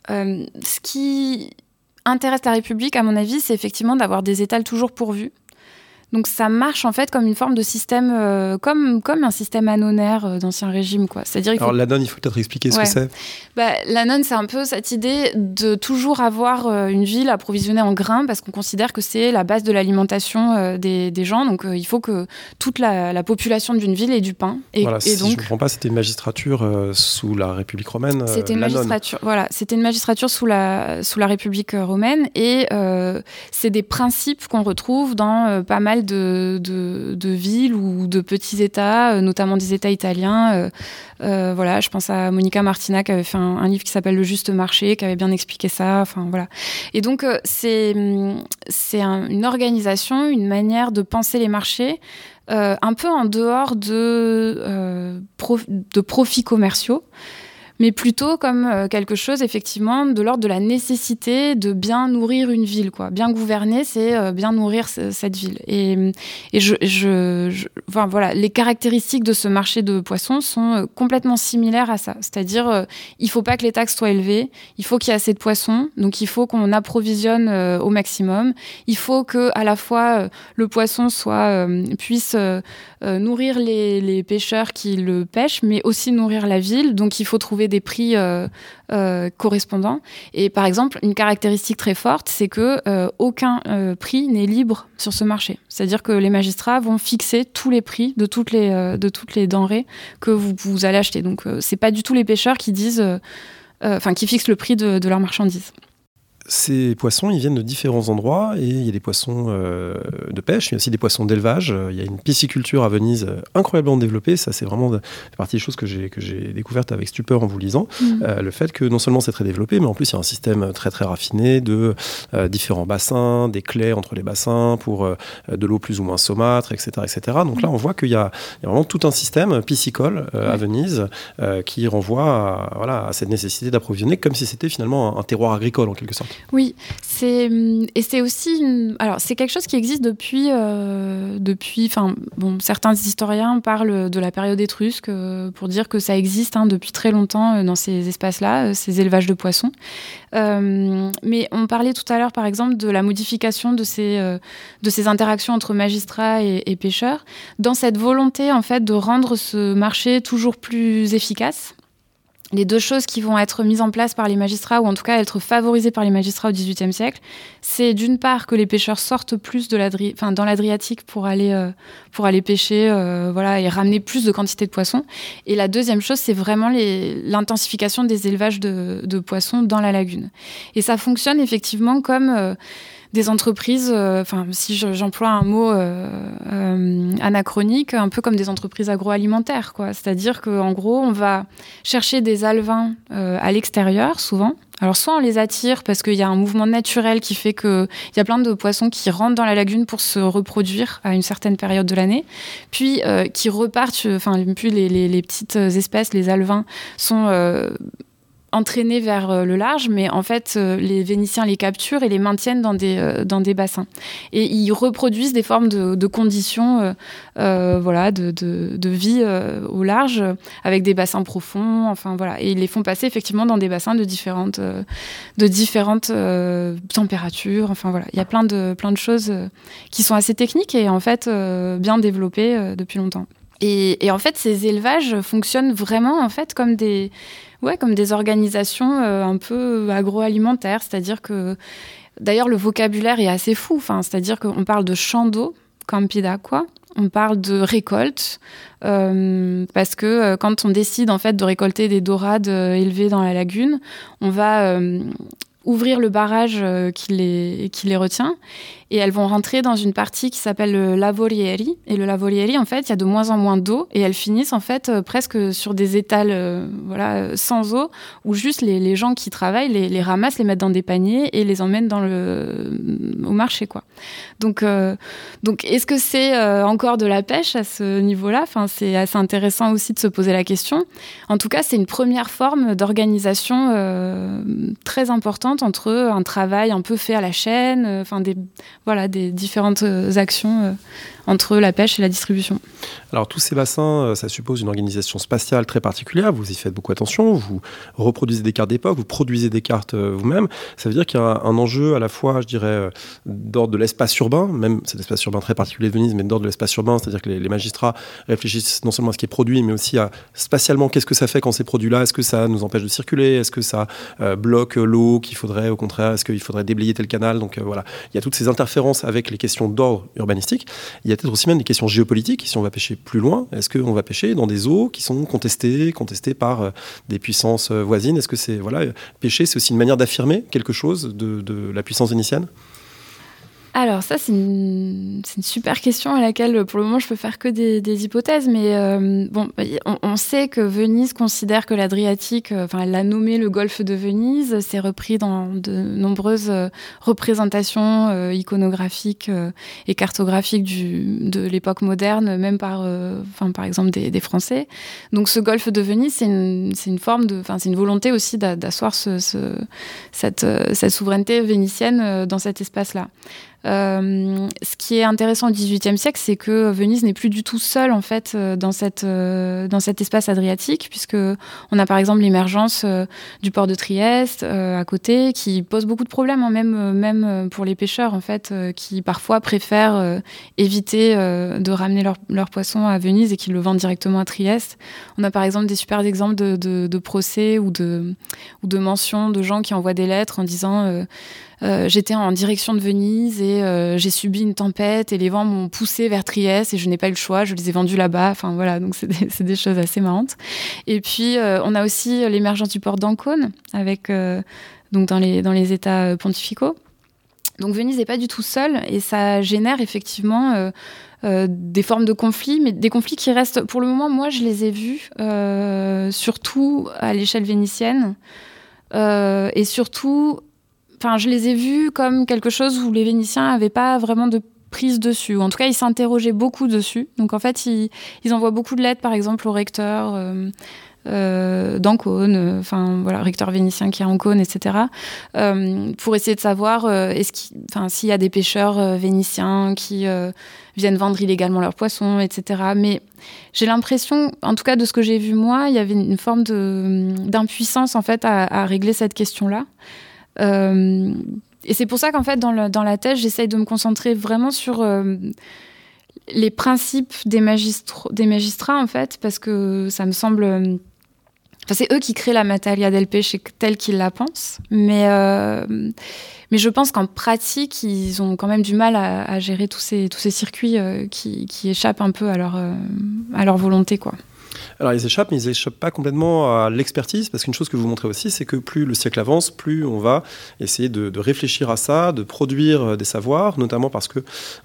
B: euh, ce qui intéresse la République, à mon avis, c'est effectivement d'avoir des étals toujours pourvus. Donc ça marche en fait comme une forme de système, euh, comme, comme un système anonaire euh, d'ancien régime. Quoi.
A: C'est-à-dire, Alors l'anon, il faut peut-être expliquer ce que c'est.
B: Bah, l'anon, c'est un peu cette idée de toujours avoir euh, une ville approvisionnée en grains parce qu'on considère que c'est la base de l'alimentation des, des, gens. Donc il faut que toute la, la population d'une ville ait du pain.
A: Et, voilà, si donc, je ne trompe pas, c'était une magistrature sous la République romaine.
B: C'était une magistrature, voilà, c'était une magistrature sous la, sous la République romaine et c'est des principes qu'on retrouve dans pas mal de, villes ou de petits États, euh, notamment des États italiens. Euh, euh, voilà, je pense à Monica Martina qui avait fait un, livre qui s'appelle Le Juste Marché, qui avait bien expliqué ça. Enfin voilà. Et donc c'est c'est une organisation, une manière de penser les marchés. un peu en dehors de, de profits commerciaux mais plutôt comme euh, quelque chose effectivement de l'ordre de la nécessité de bien nourrir une ville. Quoi. Bien gouverner, c'est euh, bien nourrir cette ville. Et, et je, je, voilà, les caractéristiques de ce marché de poissons sont euh, complètement similaires à ça. C'est-à-dire, il faut pas que les taxes soient élevées, il faut qu'il y ait assez de poissons, donc il faut qu'on approvisionne au maximum. Il faut que à la fois le poisson soit puisse nourrir les, les pêcheurs qui le pêchent, mais aussi nourrir la ville. Donc il faut trouver des prix euh, euh, correspondants. Et par exemple, une caractéristique très forte, c'est que euh, aucun prix n'est libre sur ce marché. C'est-à-dire que les magistrats vont fixer tous les prix de toutes les, denrées que vous, allez acheter. Donc, c'est pas du tout les pêcheurs qui disent, enfin, qui fixent le prix de leurs marchandises.
A: Ces poissons, ils viennent de différents endroits et il y a des poissons euh, de pêche, il y a aussi des poissons d'élevage. Il y a une pisciculture à Venise euh, incroyablement développée. Ça, c'est vraiment partie des choses que j'ai que j'ai découvertes avec stupeur en vous lisant. Mm. Euh, le fait que non seulement c'est très développé, mais en plus il y a un système très très raffiné de différents bassins, des clés entre les bassins pour de l'eau plus ou moins saumâtre, etc., etc. Donc là, on voit qu'il y, a vraiment tout un système piscicole à Venise qui renvoie à, voilà, à cette nécessité d'approvisionner comme si c'était finalement un terroir agricole en quelque sorte.
B: Oui, c'est hum, et c'est aussi alors c'est quelque chose qui existe depuis euh, depuis enfin bon certains historiens parlent de la période étrusque euh, pour dire que ça existe hein, depuis très longtemps euh, dans ces espaces-là, ces élevages de poissons. mais on parlait tout à l'heure par exemple de la modification de ces de ces interactions entre magistrats et, et pêcheurs dans cette volonté en fait de rendre ce marché toujours plus efficace les deux choses qui vont être mises en place par les magistrats, ou en tout cas être favorisées par les magistrats au XVIIIe siècle, c'est d'une part que les pêcheurs sortent plus dans l'Adriatique pour aller, euh, pêcher euh, et ramener plus de quantité de poissons. Et la deuxième chose, c'est vraiment l'intensification des élevages de, de, poissons dans la lagune. Et ça fonctionne effectivement comme... Euh, des entreprises, euh, enfin, si j'emploie un mot euh, euh, anachronique, un peu comme des entreprises agroalimentaires, quoi. C'est-à-dire qu'en gros, on va chercher des alevins à l'extérieur, souvent. Alors soit on les attire parce qu'il y a un mouvement naturel qui fait qu'il y a plein de poissons qui rentrent dans la lagune pour se reproduire à une certaine période de l'année, puis qui repartent, enfin puis les, petites espèces, les alevins, sont entraînés vers euh, le large, mais en fait, euh, les Vénitiens les capturent et les maintiennent dans des, euh, dans des bassins. Et ils reproduisent des formes de, conditions voilà, de, de, de vie au large, avec des bassins profonds, enfin voilà. Et ils les font passer effectivement dans des bassins de différentes, de différentes températures, enfin voilà. Il y a plein de, plein de choses qui sont assez techniques et en fait bien développées depuis longtemps. Et, et en fait, ces élevages fonctionnent vraiment en fait comme des ouais, comme des organisations euh, un peu agroalimentaires, c'est-à-dire que d'ailleurs le vocabulaire est assez fou, enfin, c'est-à-dire qu'on parle de champ d'eau, campi d'acqua, on parle de récolte, euh, parce que euh, quand on décide en fait de récolter des dorades élevées dans la lagune, on va ouvrir le barrage qui les, qui les retient et elles vont rentrer dans une partie qui s'appelle le lavorieri. Et le lavorieri, en fait, il y a de moins en moins d'eau et elles finissent en fait euh, presque sur des étals euh, voilà, euh, sans eau où juste les, gens qui travaillent les, ramassent, les mettent dans des paniers et les emmènent au marché. Quoi. Donc, donc est-ce que c'est encore de la pêche à ce niveau-là? Enfin, C'est assez intéressant aussi de se poser la question. En tout cas, c'est une première forme d'organisation très importante entre un travail un peu fait à la chaîne, des voilà, des différentes euh, actions euh, entre la pêche et la distribution.
A: Alors tous ces bassins, euh, ça suppose une organisation spatiale très particulière, vous y faites beaucoup attention, vous reproduisez des cartes d'époque, vous produisez des cartes vous-même, ça veut dire qu'il y a un, enjeu à la fois, je dirais, d'ordre de l'espace urbain, même cet espace urbain très particulier de Venise, mais d'ordre de l'espace urbain, c'est-à-dire que les, magistrats réfléchissent non seulement à ce qui est produit, mais aussi à spatialement qu'est-ce que ça fait quand ces produits-là, est-ce que ça nous empêche de circuler, est-ce que ça bloque l'eau qu'il faudrait, au contraire, est-ce qu'il faudrait déblayer tel canal, donc voilà, il y a toutes ces interférences avec les questions d'ordre urbanistique, il y a peut-être aussi même des questions géopolitiques. Si on va pêcher plus loin, est-ce qu'on va pêcher dans des eaux qui sont contestées, contestées par euh, des puissances euh, voisines? Est-ce que c'est voilà, pêcher, c'est aussi une manière d'affirmer quelque chose de, de la puissance vénitienne?
B: Alors ça, c'est une, super question à laquelle, pour le moment, je peux faire que des, hypothèses. Mais euh, bon, on, on, sait que Venise considère que l'Adriatique, euh, enfin, elle l'a nommé le golfe de Venise. C'est repris dans de nombreuses euh, représentations iconographiques et cartographiques de l'époque moderne, même par, enfin, par exemple, des, Français. Donc, ce golfe de Venise, c'est une, forme enfin, c'est une volonté aussi d'asseoir ce, ce, cette, cette souveraineté vénitienne dans cet espace-là. Euh, ce qui est intéressant au XVIIIe siècle, c'est que Venise n'est plus du tout seule en fait euh, dans cette euh, dans cet espace adriatique, puisque on a par exemple l'émergence du port de Trieste à côté, qui pose beaucoup de problèmes, hein, même même pour les pêcheurs en fait, qui parfois préfèrent éviter de ramener leurs leur poissons à Venise et qui le vendent directement à Trieste. On a par exemple des super exemples de, de, de procès ou de ou de mentions de gens qui envoient des lettres en disant euh, j'étais en direction de Venise et euh, j'ai subi une tempête et les vents m'ont poussé vers Trieste et je n'ai pas eu le choix, je les ai vendus là-bas. Enfin voilà, donc c'est des, des, choses assez marrantes. Et puis euh, on a aussi l'émergence du port d'Ancône avec donc dans les dans les États pontificaux. Donc Venise n'est pas du tout seule et ça génère effectivement euh, euh, des formes de conflits, mais des conflits qui restent, pour le moment, moi je les ai vus, euh, surtout à l'échelle vénitienne, et surtout enfin, je les ai vus comme quelque chose où les Vénitiens n'avaient pas vraiment de prise dessus. En tout cas, ils s'interrogeaient beaucoup dessus. Donc, en fait, ils, ils, envoient beaucoup de lettres, par exemple, au recteur. Euh, euh, d'Ancône, euh, enfin voilà, recteur vénitien qui est à Ancône, etc. Euh, pour essayer de savoir s'il y a des pêcheurs vénitiens qui viennent vendre illégalement leurs poissons, etc. Mais j'ai l'impression, en tout cas de ce que j'ai vu moi, il y avait une forme d'impuissance en fait à, régler cette question-là. Euh, et c'est pour ça qu'en fait, dans, la thèse, j'essaye de me concentrer vraiment sur euh, les principes des, magistrats, en fait, parce que ça me semble. Euh, enfin, c'est eux qui créent la Matalia del Pêche telle qu'ils la pensent. Mais, mais je pense qu'en pratique, ils ont quand même du mal à, à gérer tous ces, tous ces circuits qui, qui, échappent un peu à leur, à leur volonté, quoi.
A: Alors ils échappent, mais ils échappent pas complètement à l'expertise, parce qu'une chose que vous montrez aussi, c'est que plus le siècle avance, plus on va essayer de, de, réfléchir à ça, de produire euh, des savoirs, notamment parce que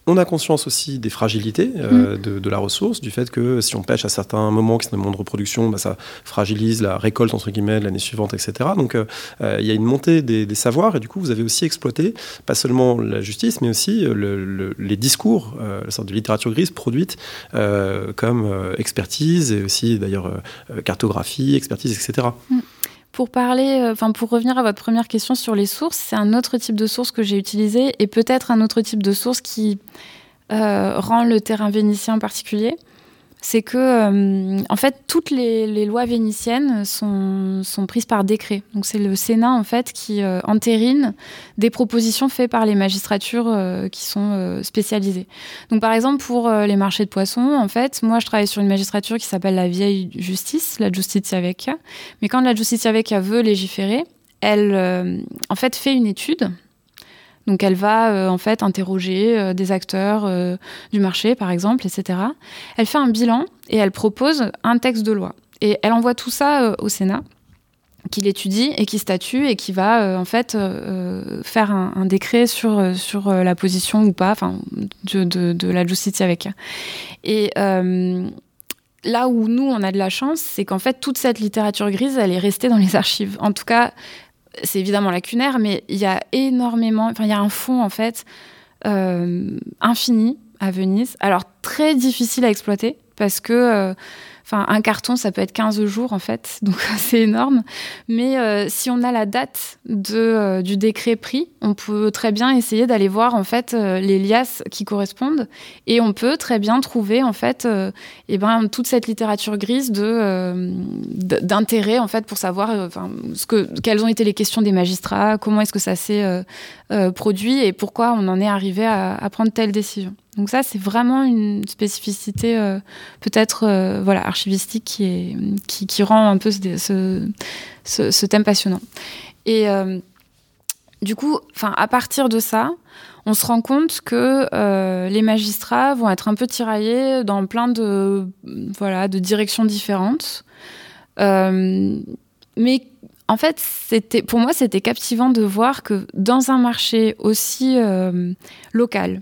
A: on a conscience aussi des fragilités euh, mmh. de, de, la ressource, du fait que si on pêche à certains moments qui sont des moments de reproduction, bah, ça fragilise la récolte entre guillemets l'année suivante, etc. Donc euh, euh, il y a une montée des, des, savoirs, et du coup vous avez aussi exploité pas seulement la justice, mais aussi le, le, les discours, euh, la sorte de littérature grise produite comme expertise et aussi d'ailleurs euh, cartographie, expertise, etc. Mm.
B: Pour parler, euh, enfin pour revenir à votre première question sur les sources, c'est un autre type de source que j'ai utilisé et peut-être un autre type de source qui euh, rend le terrain vénitien particulier c'est que, euh, en fait, toutes les, lois vénitiennes sont, prises par décret. Donc, c'est le Sénat, en fait, qui euh, entérine des propositions faites par les magistratures euh, qui sont spécialisées. Donc, par exemple, pour les marchés de poissons, en fait, moi, je travaille sur une magistrature qui s'appelle la vieille justice, la Giustizia Vecchia. Mais quand la Giustizia Vecchia veut légiférer, elle, en fait, fait une étude donc elle va euh, en fait interroger euh, des acteurs euh, du marché, par exemple, etc. Elle fait un bilan et elle propose un texte de loi. Et elle envoie tout ça au Sénat. qu'il étudie et qui statue et qui va en fait faire un, décret sur, sur la position ou pas de, la justice avec. Et là où nous, on a de la chance, c'est qu'en fait, toute cette littérature grise, elle est restée dans les archives. En tout cas, c'est évidemment lacunaire, mais il y a énormément, enfin, il y a un fond, en fait, infini à Venise. Alors, très difficile à exploiter parce que Enfin, un carton, ça peut être 15 jours en fait, donc c'est énorme. Mais euh, si on a la date euh, du décret pris, on peut très bien essayer d'aller voir en fait euh, les liasses qui correspondent, et on peut très bien trouver en fait, eh ben toute cette littérature grise d'intérêt en fait pour savoir, enfin, ce que quelles ont été les questions des magistrats, comment est-ce que ça s'est produit et pourquoi on en est arrivé à, à prendre telle décision. Donc ça, c'est vraiment une spécificité peut-être voilà archivistique qui qui, rend un peu ce, thème passionnant. Et euh, du coup, à partir de ça, on se rend compte que les magistrats vont être un peu tiraillés dans plein de voilà de directions différentes. mais en fait, c'était pour moi c'était captivant de voir que dans un marché aussi local,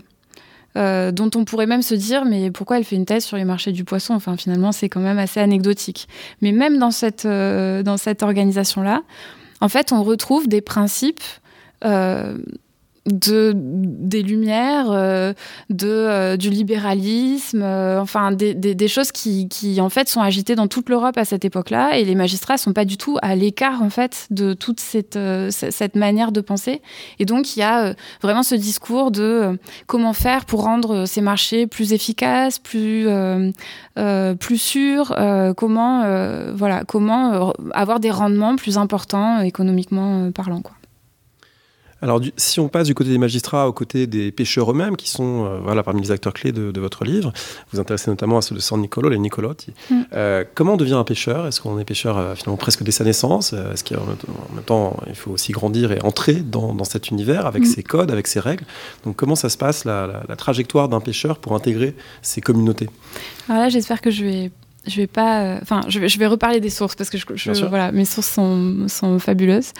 B: euh, dont on pourrait même se dire mais pourquoi elle fait une thèse sur les marchés du poisson? Enfin finalement c'est quand même assez anecdotique. Mais même dans cette, euh, dans cette organisation-là, en fait on retrouve des principes euh, de des lumières, euh, de euh, du libéralisme, euh, enfin des, des, des, choses qui, qui en fait sont agitées dans toute l'Europe à cette époque-là, et les magistrats sont pas du tout à l'écart en fait de toute cette cette manière de penser. Et donc il y a vraiment ce discours de comment faire pour rendre ces marchés plus efficaces, plus plus sûrs, comment voilà comment avoir des rendements plus importants économiquement parlant quoi.
A: Alors, si on passe du côté des magistrats au côté des pêcheurs eux-mêmes, qui sont euh, voilà, parmi les acteurs clés de, votre livre, vous vous intéressez notamment à ceux de San Nicolo, les Nicolotti. Mm. Euh, comment on devient un pêcheur? Est-ce qu'on est pêcheur euh, finalement presque dès sa naissance? Est-ce qu'en même temps, il faut aussi grandir et entrer dans, cet univers avec mm. ses codes, avec ses règles? Donc, comment ça se passe, la, la trajectoire d'un pêcheur pour intégrer ces communautés?
B: Alors là, j'espère que je vais je vais pas, euh, enfin, je, vais, je vais reparler des sources parce que je, voilà, mes sources sont, sont fabuleuses.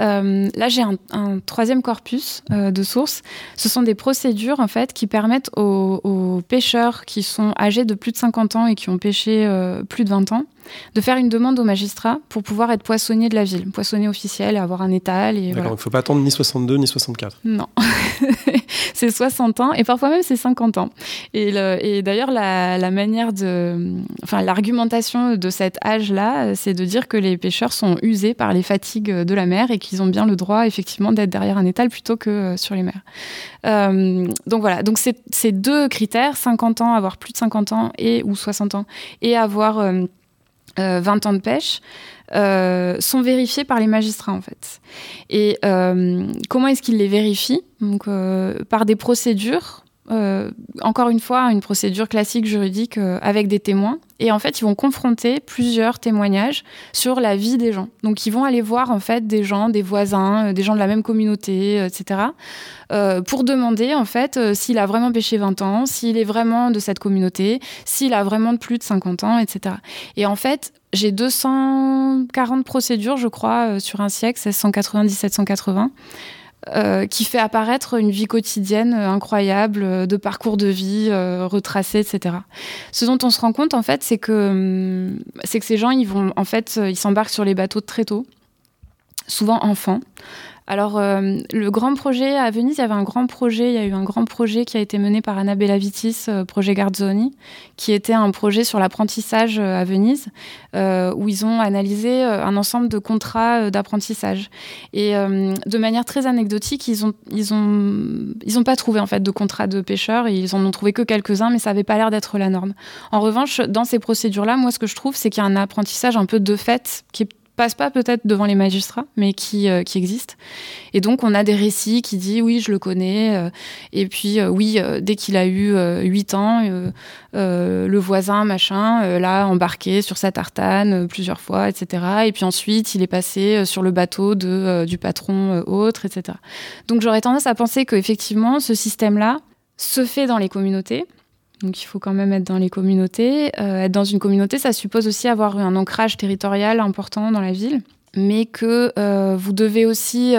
B: Euh, là, j'ai un, un, troisième corpus euh, de sources. Ce sont des procédures en fait qui permettent aux, aux, pêcheurs qui sont âgés de plus de 50 ans et qui ont pêché euh, plus de 20 ans de faire une demande au magistrat pour pouvoir être poissonnier de la ville, poissonnier officiel et avoir un étal.
A: D'accord, il ne faut pas attendre ni 62 ni 64.
B: Non, c'est 60 ans et parfois même c'est 50 ans. Et, et d'ailleurs, la, la, manière de. Enfin, l'argumentation de cet âge-là, c'est de dire que les pêcheurs sont usés par les fatigues de la mer et qu'ils ont bien le droit, effectivement, d'être derrière un étal plutôt que euh, sur les mers. Euh, donc voilà, donc ces deux critères, 50 ans, avoir plus de 50 ans et ou 60 ans, et avoir. Euh, 20 euh, ans de pêche, euh, sont vérifiés par les magistrats en fait. Et euh, comment est-ce qu'ils les vérifient? Donc par des procédures euh, encore une fois, une procédure classique juridique euh, avec des témoins. Et en fait, ils vont confronter plusieurs témoignages sur la vie des gens. Donc, ils vont aller voir en fait des gens, des voisins, euh, des gens de la même communauté, etc., pour demander en fait s'il a vraiment pêché 20 ans, s'il est vraiment de cette communauté, s'il a vraiment plus de 50 ans, etc. Et en fait, j'ai 240 procédures, je crois, sur un siècle, 1690, 1780. Euh, qui fait apparaître une vie quotidienne euh, incroyable, euh, de parcours de vie retracés, etc. Ce dont on se rend compte, en fait, c'est que, hum, c'est que ces gens, ils vont, en fait, ils s'embarquent sur les bateaux très tôt, souvent enfants. Alors, euh, le grand projet à Venise, il y avait un grand projet, il y a eu un grand projet qui a été mené par Annabella Vitis, euh, projet Garzoni, qui était un projet sur l'apprentissage euh, à Venise, où ils ont analysé un ensemble de contrats d'apprentissage. Et de manière très anecdotique, ils ont, ils ont, pas trouvé en fait de contrat de pêcheurs, ils en ont trouvé que quelques-uns, mais ça n'avait pas l'air d'être la norme. En revanche, dans ces procédures-là, moi, ce que je trouve, c'est qu'il y a un apprentissage un peu de fait qui est passe pas peut-être devant les magistrats, mais qui, euh, qui existe. Et donc, on a des récits qui disent oui, je le connais. Euh, et puis, euh, oui, dès qu'il a eu 8 ans, le voisin, machin, l'a embarqué sur sa tartane plusieurs fois, etc. Et puis ensuite, il est passé sur le bateau de, du patron autre, etc. Donc, j'aurais tendance à penser qu'effectivement, ce système-là se fait dans les communautés donc il faut quand même être dans les communautés. Euh, être dans une communauté, ça suppose aussi avoir un ancrage territorial important dans la ville. mais que vous devez aussi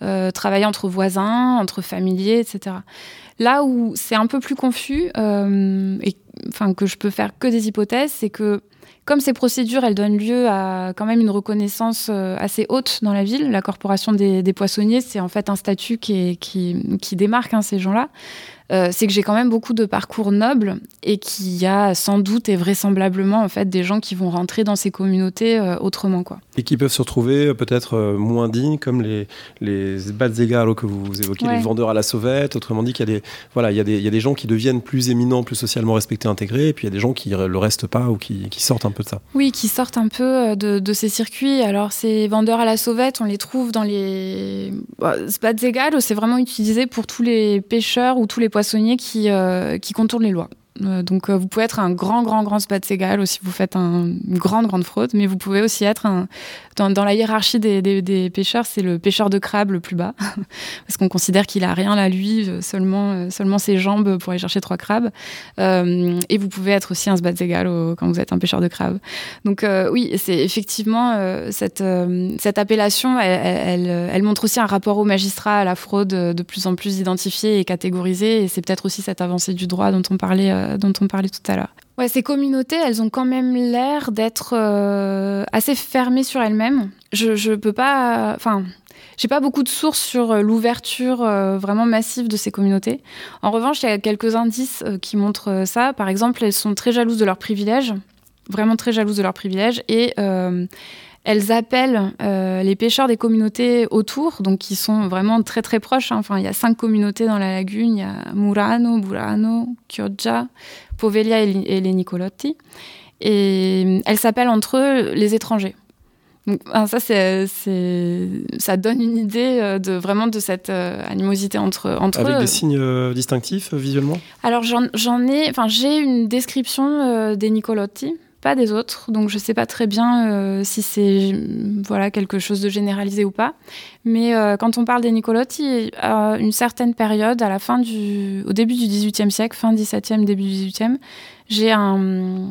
B: travailler entre voisins, entre familiers, etc. Là où c'est un peu plus confus, et enfin que je peux faire que des hypothèses, c'est que comme ces procédures, elles donnent lieu à quand même une reconnaissance euh, assez haute dans la ville, la corporation des, poissonniers, c'est en fait un statut qui, qui, démarque hein, ces gens-là. Euh, c'est que j'ai quand même beaucoup de parcours nobles et qu'il y a sans doute et vraisemblablement en fait des gens qui vont rentrer dans ces communautés euh, autrement quoi.
A: Et qui peuvent se retrouver euh, peut-être moins dignes comme les les égales que vous évoquez, les vendeurs à la sauvette. Autrement dit, qu'il y a des voilà, il y a des il y a des gens qui deviennent plus éminents, plus socialement respectés, intégrés, et puis il y a des gens qui le restent pas ou qui, qui sortent un peu de ça.
B: Oui, qui sortent un peu de, de, ces circuits. Alors ces vendeurs à la sauvette, on les trouve dans les égales, c'est vraiment utilisé pour tous les pêcheurs ou tous les poissonniers qui, euh, qui contournent les lois. Euh, donc euh, vous pouvez être un grand, grand, grand Spatsegal si vous faites une grande, grande fraude, mais vous pouvez aussi être un, dans, la hiérarchie des, pêcheurs, c'est le pêcheur de crabe le plus bas, parce qu'on considère qu'il a rien là lui, seulement, seulement ses jambes pour aller chercher trois crabes. et vous pouvez être aussi un Spatsegal quand vous êtes un pêcheur de crabe. Donc oui, c'est effectivement cette, cette appellation, elle, montre aussi un rapport au magistrat, à la fraude de plus en plus identifié et catégorisé, et c'est peut-être aussi cette avancée du droit dont on parlait euh, dont on parlait tout à l'heure. Ouais, ces communautés, elles ont quand même l'air d'être euh, assez fermées sur elles-mêmes. Je, je peux pas, enfin, j'ai pas beaucoup de sources sur euh, l'ouverture vraiment massive de ces communautés. En revanche, il y a quelques indices qui montrent ça. Par exemple, elles sont très jalouses de leurs privilèges, vraiment très jalouses de leurs privilèges, et elles appellent euh, les pêcheurs des communautés autour, donc qui sont vraiment très très proches. Hein. Enfin, il y a cinq communautés dans la lagune. Il y a Murano, Burano, Chioggia, Povelia et, les Nicolotti. Et elles s'appellent entre eux les étrangers. Donc, ça, c'est, ça donne une idée euh, de vraiment de cette euh, animosité entre, entre
A: Avec des signes distinctifs visuellement?
B: Alors j'en, ai, enfin j'ai une description des Nicolotti pas des autres, donc je sais pas très bien euh, si c'est voilà quelque chose de généralisé ou pas. Mais euh, quand on parle des Nicolotti, à une certaine période, à la fin du, au début du XVIIIe siècle, fin XVIIe, début XVIIIe, j'ai un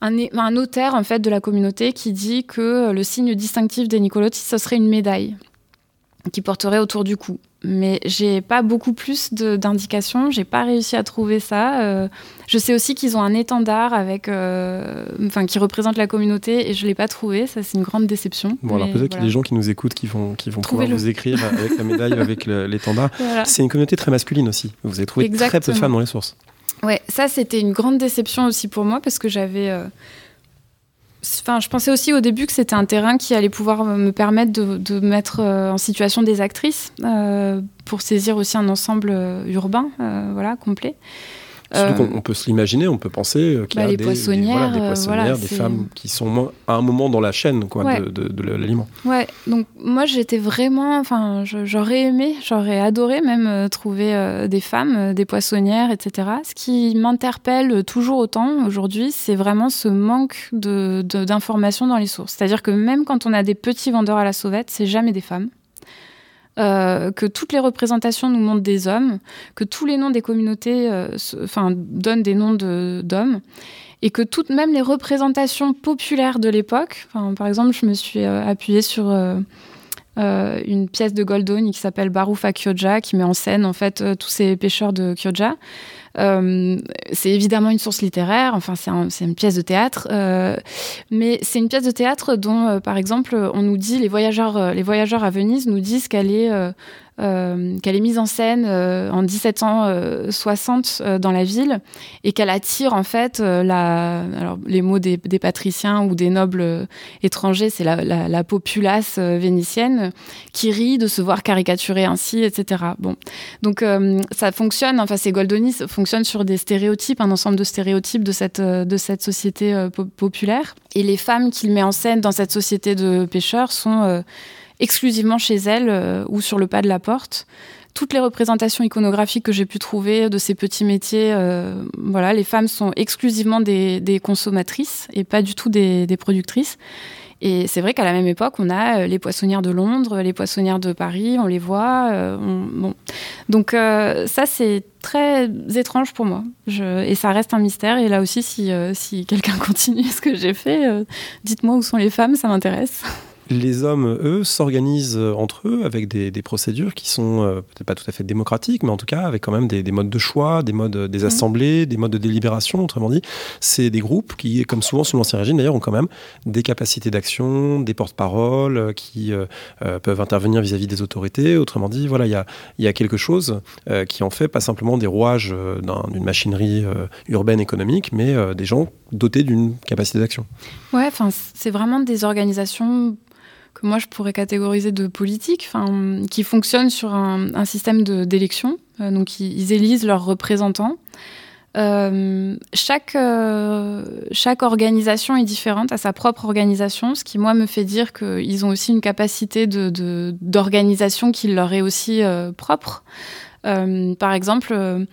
B: un, un, notaire en fait de la communauté qui dit que le signe distinctif des Nicolotti, ce serait une médaille qui porterait autour du cou mais j'ai pas beaucoup plus d'indications. J'ai pas réussi à trouver ça. Euh, je sais aussi qu'ils ont un étendard avec, euh, enfin, qui représente la communauté, et je l'ai pas trouvé. Ça, c'est une grande déception.
A: Bon, alors peut-être qu'il y a des gens qui nous écoutent qui vont, qui vont pouvoir vous écrire avec la médaille, avec l'étendard. C'est une communauté très masculine aussi. Vous avez trouvé très peu de femmes dans les sources.
B: Ouais, ça c'était une grande déception aussi pour moi parce que j'avais euh, Enfin, je pensais aussi au début que c'était un terrain qui allait pouvoir me permettre de, mettre euh, en situation des actrices euh, pour saisir aussi un ensemble euh, urbain, voilà, complet.
A: Euh, on peut se l'imaginer, on peut penser qu'il y a
B: bah, des,
A: poissonnières, des, poissonnières, des femmes qui sont à un moment dans la chaîne quoi, de, l'aliment.
B: Ouais, donc moi j'étais vraiment, enfin j'aurais aimé, j'aurais adoré même euh, trouver euh, des femmes, des poissonnières, etc. Ce qui m'interpelle toujours autant aujourd'hui, c'est vraiment ce manque d'informations dans les sources. C'est-à-dire que même quand on a des petits vendeurs à la sauvette, c'est jamais des femmes. Euh, que toutes les représentations nous montrent des hommes, que tous les noms des communautés euh, donnent des noms d'hommes, et que toutes, même les représentations populaires de l'époque, par exemple, je me suis euh, appuyée sur une pièce de Goldoni qui s'appelle Barufa Kyoja, qui met en scène en fait tous ces pêcheurs de Kyoja. Euh, c'est évidemment une source littéraire, enfin c'est une pièce de théâtre, euh, mais c'est une pièce de théâtre dont, euh, par exemple, on nous dit les voyageurs, les voyageurs à Venise nous disent qu'elle est euh, qu'elle est mise en scène euh, en 1760 euh, dans la ville et qu'elle attire en fait la, alors, les mots des, patriciens ou des nobles étrangers, c'est la, la, la, populace vénitienne qui rit de se voir caricaturer ainsi, etc. Bon, donc ça fonctionne. Enfin, ces Goldoni fonctionnent sur des stéréotypes, un ensemble de stéréotypes de cette société populaire. Et les femmes qu'il met en scène dans cette société de pêcheurs sont exclusivement chez elle euh, ou sur le pas de la porte. Toutes les représentations iconographiques que j'ai pu trouver de ces petits métiers, euh, voilà, les femmes sont exclusivement des, consommatrices et pas du tout des, productrices. Et c'est vrai qu'à la même époque, on a euh, les poissonnières de Londres, les poissonnières de Paris, on les voit. bon. Donc ça, c'est très étrange pour moi. Et ça reste un mystère. Et là aussi, si, si quelqu'un continue ce que j'ai fait, dites-moi où sont les femmes, ça m'intéresse.
A: Les hommes, eux, s'organisent entre eux avec des, procédures qui sont peut-être pas tout à fait démocratiques, mais en tout cas avec quand même des, modes de choix, des modes des mmh. assemblées, des modes de délibération. Autrement dit, c'est des groupes qui, comme souvent sous l'Ancien Régime d'ailleurs, ont quand même des capacités d'action, des porte-paroles qui peuvent intervenir vis-à-vis des autorités. Autrement dit, voilà, il y a, y a, quelque chose qui en fait pas simplement des rouages d'une machinerie urbaine économique, mais des gens dotés d'une capacité d'action.
B: Ouais, enfin, c'est vraiment des organisations que moi je pourrais catégoriser de politiques, qui fonctionnent sur un, système d'élection. Euh, donc ils, élisent leurs représentants. Euh, chaque, euh, chaque organisation est différente, à sa propre organisation, ce qui moi me fait dire qu'ils ont aussi une capacité d'organisation qui leur est aussi propre. par exemple,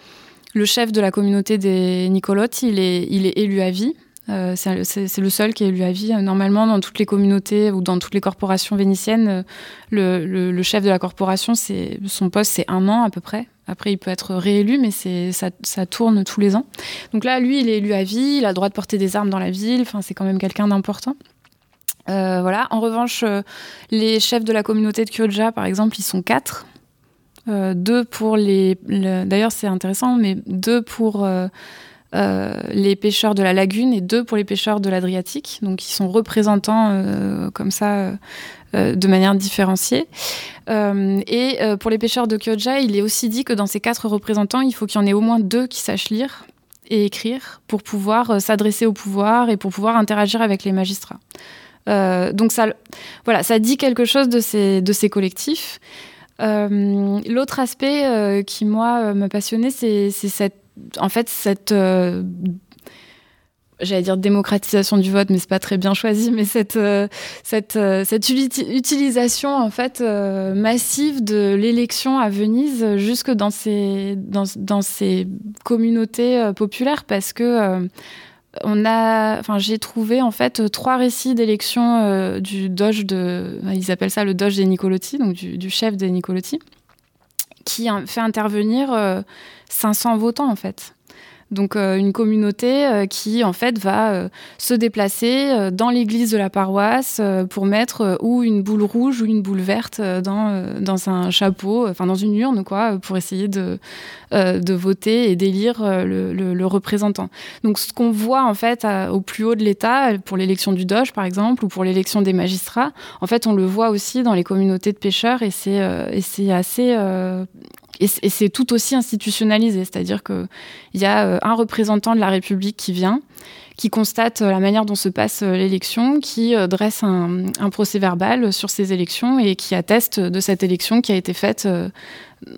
B: le chef de la communauté des Nicolotes, il est élu à vie. Euh, c'est le seul qui est élu à vie. Normalement, dans toutes les communautés ou dans toutes les corporations vénitiennes, le, le, chef de la corporation, son poste, c'est un an à peu près. Après, il peut être réélu, mais ça, tourne tous les ans. Donc là, lui, il est élu à vie, il a le droit de porter des armes dans la ville, enfin, c'est quand même quelqu'un d'important. Euh, voilà. En revanche, euh, les chefs de la communauté de Kyoja, par exemple, ils sont quatre. Euh, deux pour les. D'ailleurs, c'est intéressant, mais deux pour euh, euh, les pêcheurs de la lagune et deux pour les pêcheurs de l'Adriatique. Donc, ils sont représentants comme ça de manière différenciée. et pour les pêcheurs de Kyoja, il est aussi dit que dans ces quatre représentants, il faut qu'il y en ait au moins deux qui sachent lire et écrire pour pouvoir s'adresser au pouvoir et pour pouvoir interagir avec les magistrats. donc ça, voilà, ça dit quelque chose de ces, de ces collectifs. Euh, l'autre aspect euh, qui, moi, euh, me passionnait, c'est cette, en fait, cette j'allais dire démocratisation du vote, mais c'est pas très bien choisi, mais cette, cette, cette utilisation en fait massive de l'élection à Venise jusque dans ces, dans, dans ces communautés populaires, parce que on a, enfin, j'ai trouvé en fait trois récits d'élection euh, du doge de, ils appellent ça le doge des Nicolotti, donc du, chef des Nicolotti, qui fait intervenir 500 euh, votants en fait. Donc euh, une communauté euh, qui en fait va euh, se déplacer dans l'église de la paroisse pour mettre ou une boule rouge ou une boule verte dans, dans un chapeau, enfin dans une urne quoi, pour essayer de, de voter et d'élire le, le, représentant. Donc ce qu'on voit en fait au plus haut de l'État, pour l'élection du Doge par exemple, ou pour l'élection des magistrats, en fait on le voit aussi dans les communautés de pêcheurs et c'est assez et c'est tout aussi institutionnalisé, c'est-à-dire qu'il y a euh, un représentant de la République qui vient, qui constate euh, la manière dont se passe euh, l'élection, qui dresse un, procès verbal sur ces élections et qui atteste de cette élection qui a été faite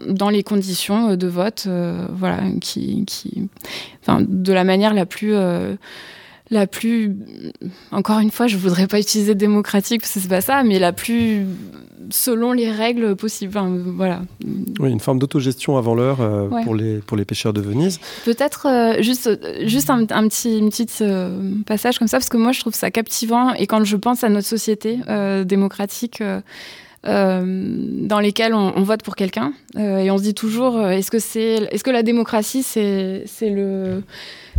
B: dans les conditions de vote, voilà, qui, de la manière la plus la plus, encore une fois, je voudrais pas utiliser démocratique parce que c'est pas ça, mais la plus selon les règles possibles. voilà.
A: Oui, une forme d'autogestion avant l'heure euh, pour, les, pour les pêcheurs de Venise.
B: Peut-être euh, juste, juste un, petit, une petite euh, passage comme ça, parce que moi je trouve ça captivant et quand je pense à notre société démocratique. dans lesquelles on, vote pour quelqu'un et on se dit toujours est-ce que c'est est-ce que la démocratie c'est c'est le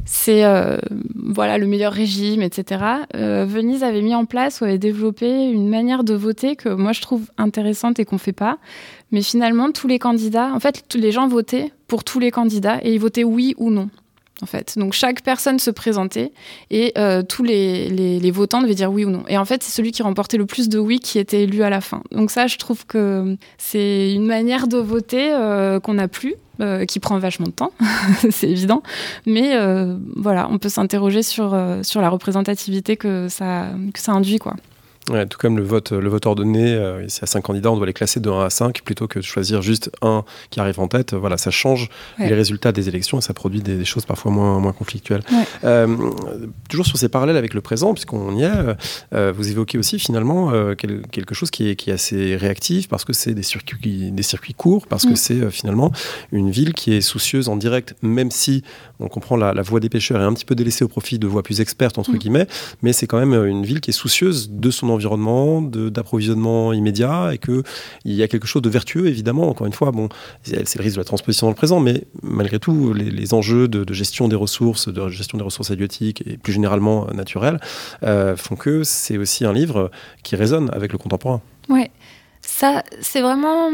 B: c'est euh, voilà le meilleur régime, etc. Euh, Venise avait mis en place ou avait développé une manière de voter que moi je trouve intéressante et qu'on fait pas. Mais finalement, tous les candidats, en fait, tous les gens votaient pour tous les candidats et ils votaient oui ou non. En fait. Donc chaque personne se présentait et euh, tous les, les, votants devaient dire oui ou non. Et en fait, c'est celui qui remportait le plus de oui qui était élu à la fin. Donc ça, je trouve que c'est une manière de voter qu'on n'a plus euh, qui prend vachement de temps, c'est évident. Mais euh, voilà, on peut s'interroger sur, euh, sur la représentativité que ça, que ça induit. Quoi
A: tout comme le vote, le vote ordonné, euh, c'est à 5 candidats, on doit les classer de 1 à 5 plutôt que de choisir juste un qui arrive en tête. Voilà, ça change les résultats des élections et ça produit des, choses parfois moins, moins conflictuelles. Euh, toujours sur ces parallèles avec le présent, puisqu'on y est, euh, vous évoquez aussi finalement quelque chose qui est, qui est assez réactif parce que c'est des circuits, des circuits courts, parce que mm. c'est finalement une ville qui est soucieuse en direct, même si on comprend la, la voie des pêcheurs est un petit peu délaissée au profit de voies plus expertes, entre mm. guillemets, mais c'est quand même une ville qui est soucieuse de son environnement d'approvisionnement immédiat, et qu'il y a quelque chose de vertueux, évidemment. Encore une fois, bon, c'est le risque de la transposition dans le présent, mais malgré tout, les, enjeux de, gestion des ressources, de gestion des ressources halieutiques et plus généralement naturelles, euh, font que c'est aussi un livre qui résonne avec le contemporain.
B: Ouais, ça, c'est vraiment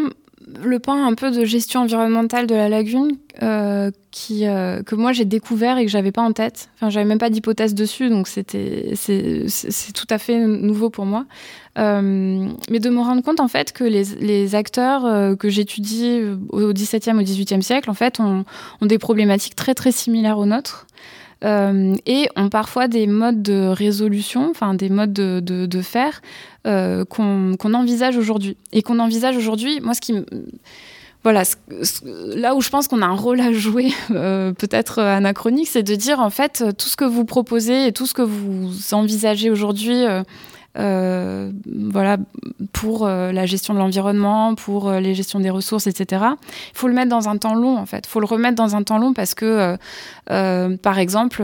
B: le point un peu de gestion environnementale de la lagune euh, qui, euh, que moi j'ai découvert et que j'avais pas en tête. Enfin, j'avais même pas d'hypothèse dessus, donc c'était c'est tout à fait nouveau pour moi. Euh, mais de me rendre compte en fait que les, les acteurs que j'étudie au XVIIe au XVIIIe siècle en fait ont, ont, des problématiques très très similaires aux nôtres. Euh, et ont parfois des modes de résolution, enfin des modes de, faire euh, qu'on envisage aujourd'hui. Et qu'on envisage aujourd'hui, moi ce qui voilà, là où je pense qu'on a un rôle à jouer, euh, peut-être anachronique, c'est de dire en fait tout ce que vous proposez et tout ce que vous envisagez aujourd'hui euh, voilà, pour euh, la gestion de l'environnement, pour euh, les gestions des ressources, etc. Il faut le mettre dans un temps long, en fait. Il faut le remettre dans un temps long parce que, par exemple,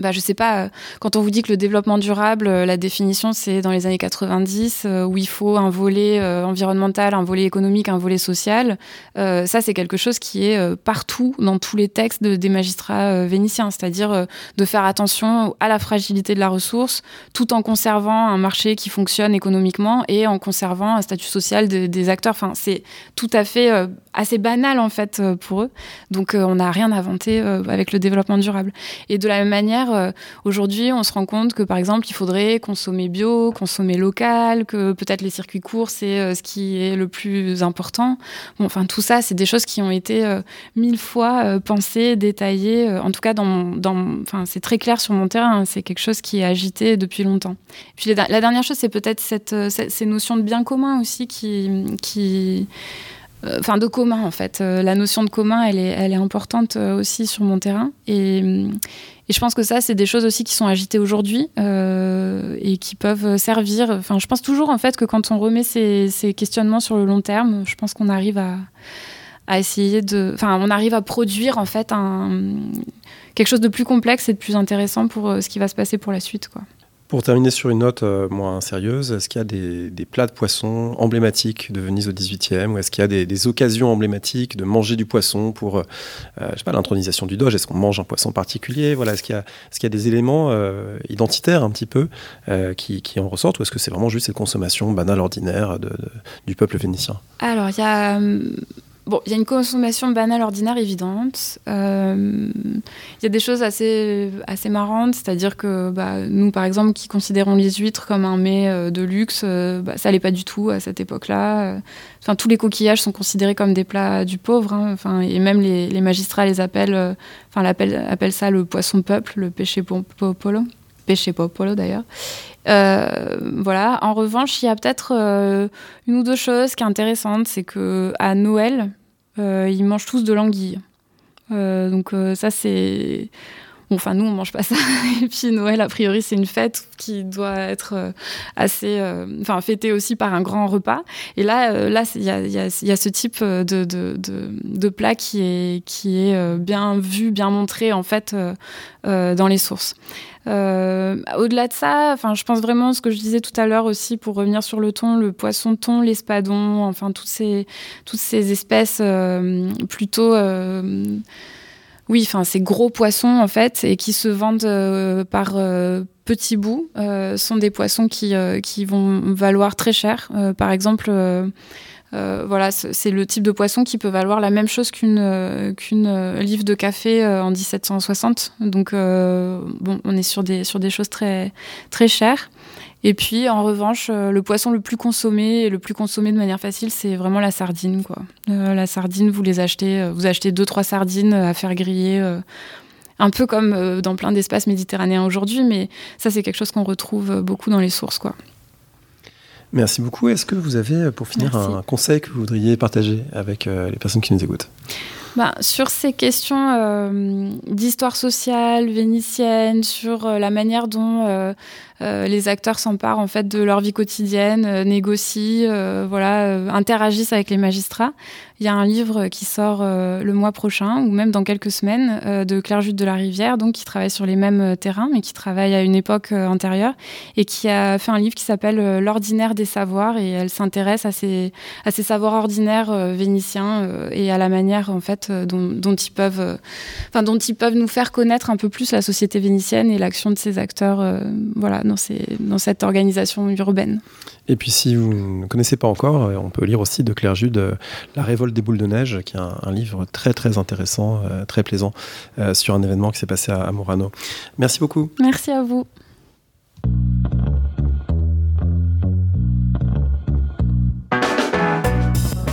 B: bah, je sais pas, quand on vous dit que le développement durable, la définition, c'est dans les années 90, où il faut un volet environnemental, un volet économique, un volet social, ça, c'est quelque chose qui est partout dans tous les textes des magistrats vénitiens, c'est-à-dire de faire attention à la fragilité de la ressource, tout en conservant un marché qui fonctionne économiquement et en conservant un statut social des acteurs. Enfin, c'est tout à fait euh, assez banal en fait euh, pour eux. Donc euh, on n'a rien inventé avec le développement durable. Et de la même manière, aujourd'hui, on se rend compte que par exemple, il faudrait consommer bio, consommer local, que peut-être les circuits courts c'est ce qui est le plus important. Enfin tout ça, c'est des choses qui ont été mille fois pensées, détaillées. en tout cas, dans, dans, c'est très clair sur mon terrain. Hein. c'est quelque chose qui est agité depuis longtemps. Puis la dernière chose, c'est peut-être cette, ces notions de bien commun aussi qui, qui euh, enfin de commun en fait. Euh, la notion de commun, elle est, elle est importante euh, aussi sur mon terrain. Et, et je pense que ça, c'est des choses aussi qui sont agitées aujourd'hui et qui peuvent servir. Enfin, je pense toujours en fait que quand on remet ces, questionnements sur le long terme, je pense qu'on arrive à, essayer de, enfin, on arrive à produire en fait quelque chose de plus complexe et de plus intéressant pour ce qui va se passer pour la suite, quoi.
A: Pour terminer sur une note euh, moins sérieuse, est-ce qu'il y a des, plats de poisson emblématiques de Venise au XVIIIe ou est-ce qu'il y a des, occasions emblématiques de manger du poisson pour, euh, euh, l'intronisation du Doge? Est-ce qu'on mange un poisson particulier? Voilà, est-ce qu'il y, est y, a des éléments identitaires un petit peu qui, qui, en ressortent ou est-ce que c'est vraiment juste cette consommation banale ordinaire du peuple vénitien?
B: Alors, il y a hum, Bon, il y a une consommation banale ordinaire évidente. Euh, il y a des choses assez, assez marrantes, c'est-à-dire que bah, nous, par exemple, qui considérons les huîtres comme un mets euh, de luxe, euh, bah, ça l'est pas du tout à cette époque-là. Enfin, tous les coquillages sont considérés comme des plats du pauvre. Hein. Enfin, et même les, magistrats les appellent, enfin, appellent, ça le poisson peuple, le péché popolo. Péché popolo d'ailleurs. Voilà. En revanche, il y a peut-être une ou deux choses qui sont intéressantes, c'est que à Noël, euh, ils mangent tous de l'anguille. Euh, donc euh, ça c'est enfin, nous, on mange pas ça. Et puis, Noël, a priori, c'est une fête qui doit être assez. enfin, fêtée aussi par un grand repas. Et là, là il y a, ce type de, plat qui est, qui est bien vu, bien montré, en fait, dans les sources. Euh, au-delà de ça, je pense vraiment ce que je disais tout à l'heure aussi pour revenir sur le thon, le poisson thon, l'espadon, enfin toutes ces toutes ces espèces euh, plutôt euh, oui, enfin ces gros poissons en fait et qui se vendent par petits bouts sont des poissons qui qui vont valoir très cher. par exemple euh, voilà, c'est le type de poisson qui peut valoir la même chose qu'une euh, euh, livre de café en 1760. Donc, bon, on est sur des, sur des choses très, très chères. Et puis, en revanche, le poisson le plus consommé et le plus consommé de manière facile, c'est vraiment la sardine. Quoi. la sardine, vous les achetez, vous achetez deux trois sardines à faire griller un peu comme dans plein d'espaces méditerranéens aujourd'hui, mais ça c'est quelque chose qu'on retrouve beaucoup dans les sources. Quoi.
A: Merci beaucoup. Est-ce que vous avez, pour finir, un conseil que vous voudriez partager avec euh, les personnes qui nous écoutent?
B: Bah, Sur ces questions euh, d'histoire sociale vénitienne, sur euh, la manière dont euh, les acteurs s'emparent en fait de leur vie quotidienne, négocient, voilà, interagissent avec les magistrats. Il y a un livre qui sort le mois prochain, ou même dans quelques semaines, de Claire Jude de la Rivière, donc qui travaille sur les mêmes terrains, mais qui travaille à une époque antérieure, et qui a fait un livre qui s'appelle L'ordinaire des savoirs, et elle s'intéresse à ces, à ces savoirs ordinaires vénitiens et à la manière en fait dont, dont ils peuvent, enfin dont ils peuvent nous faire connaître un peu plus la société vénitienne et l'action de ces acteurs, voilà, dans, ces, dans cette organisation urbaine.
A: Et puis si vous ne connaissez pas encore, euh, on peut lire aussi de Claire Jude euh, La révolte des boules de neige, qui est un, livre très très intéressant, euh, très plaisant, sur un événement qui s'est passé à, Murano. Merci beaucoup.
B: Merci à vous.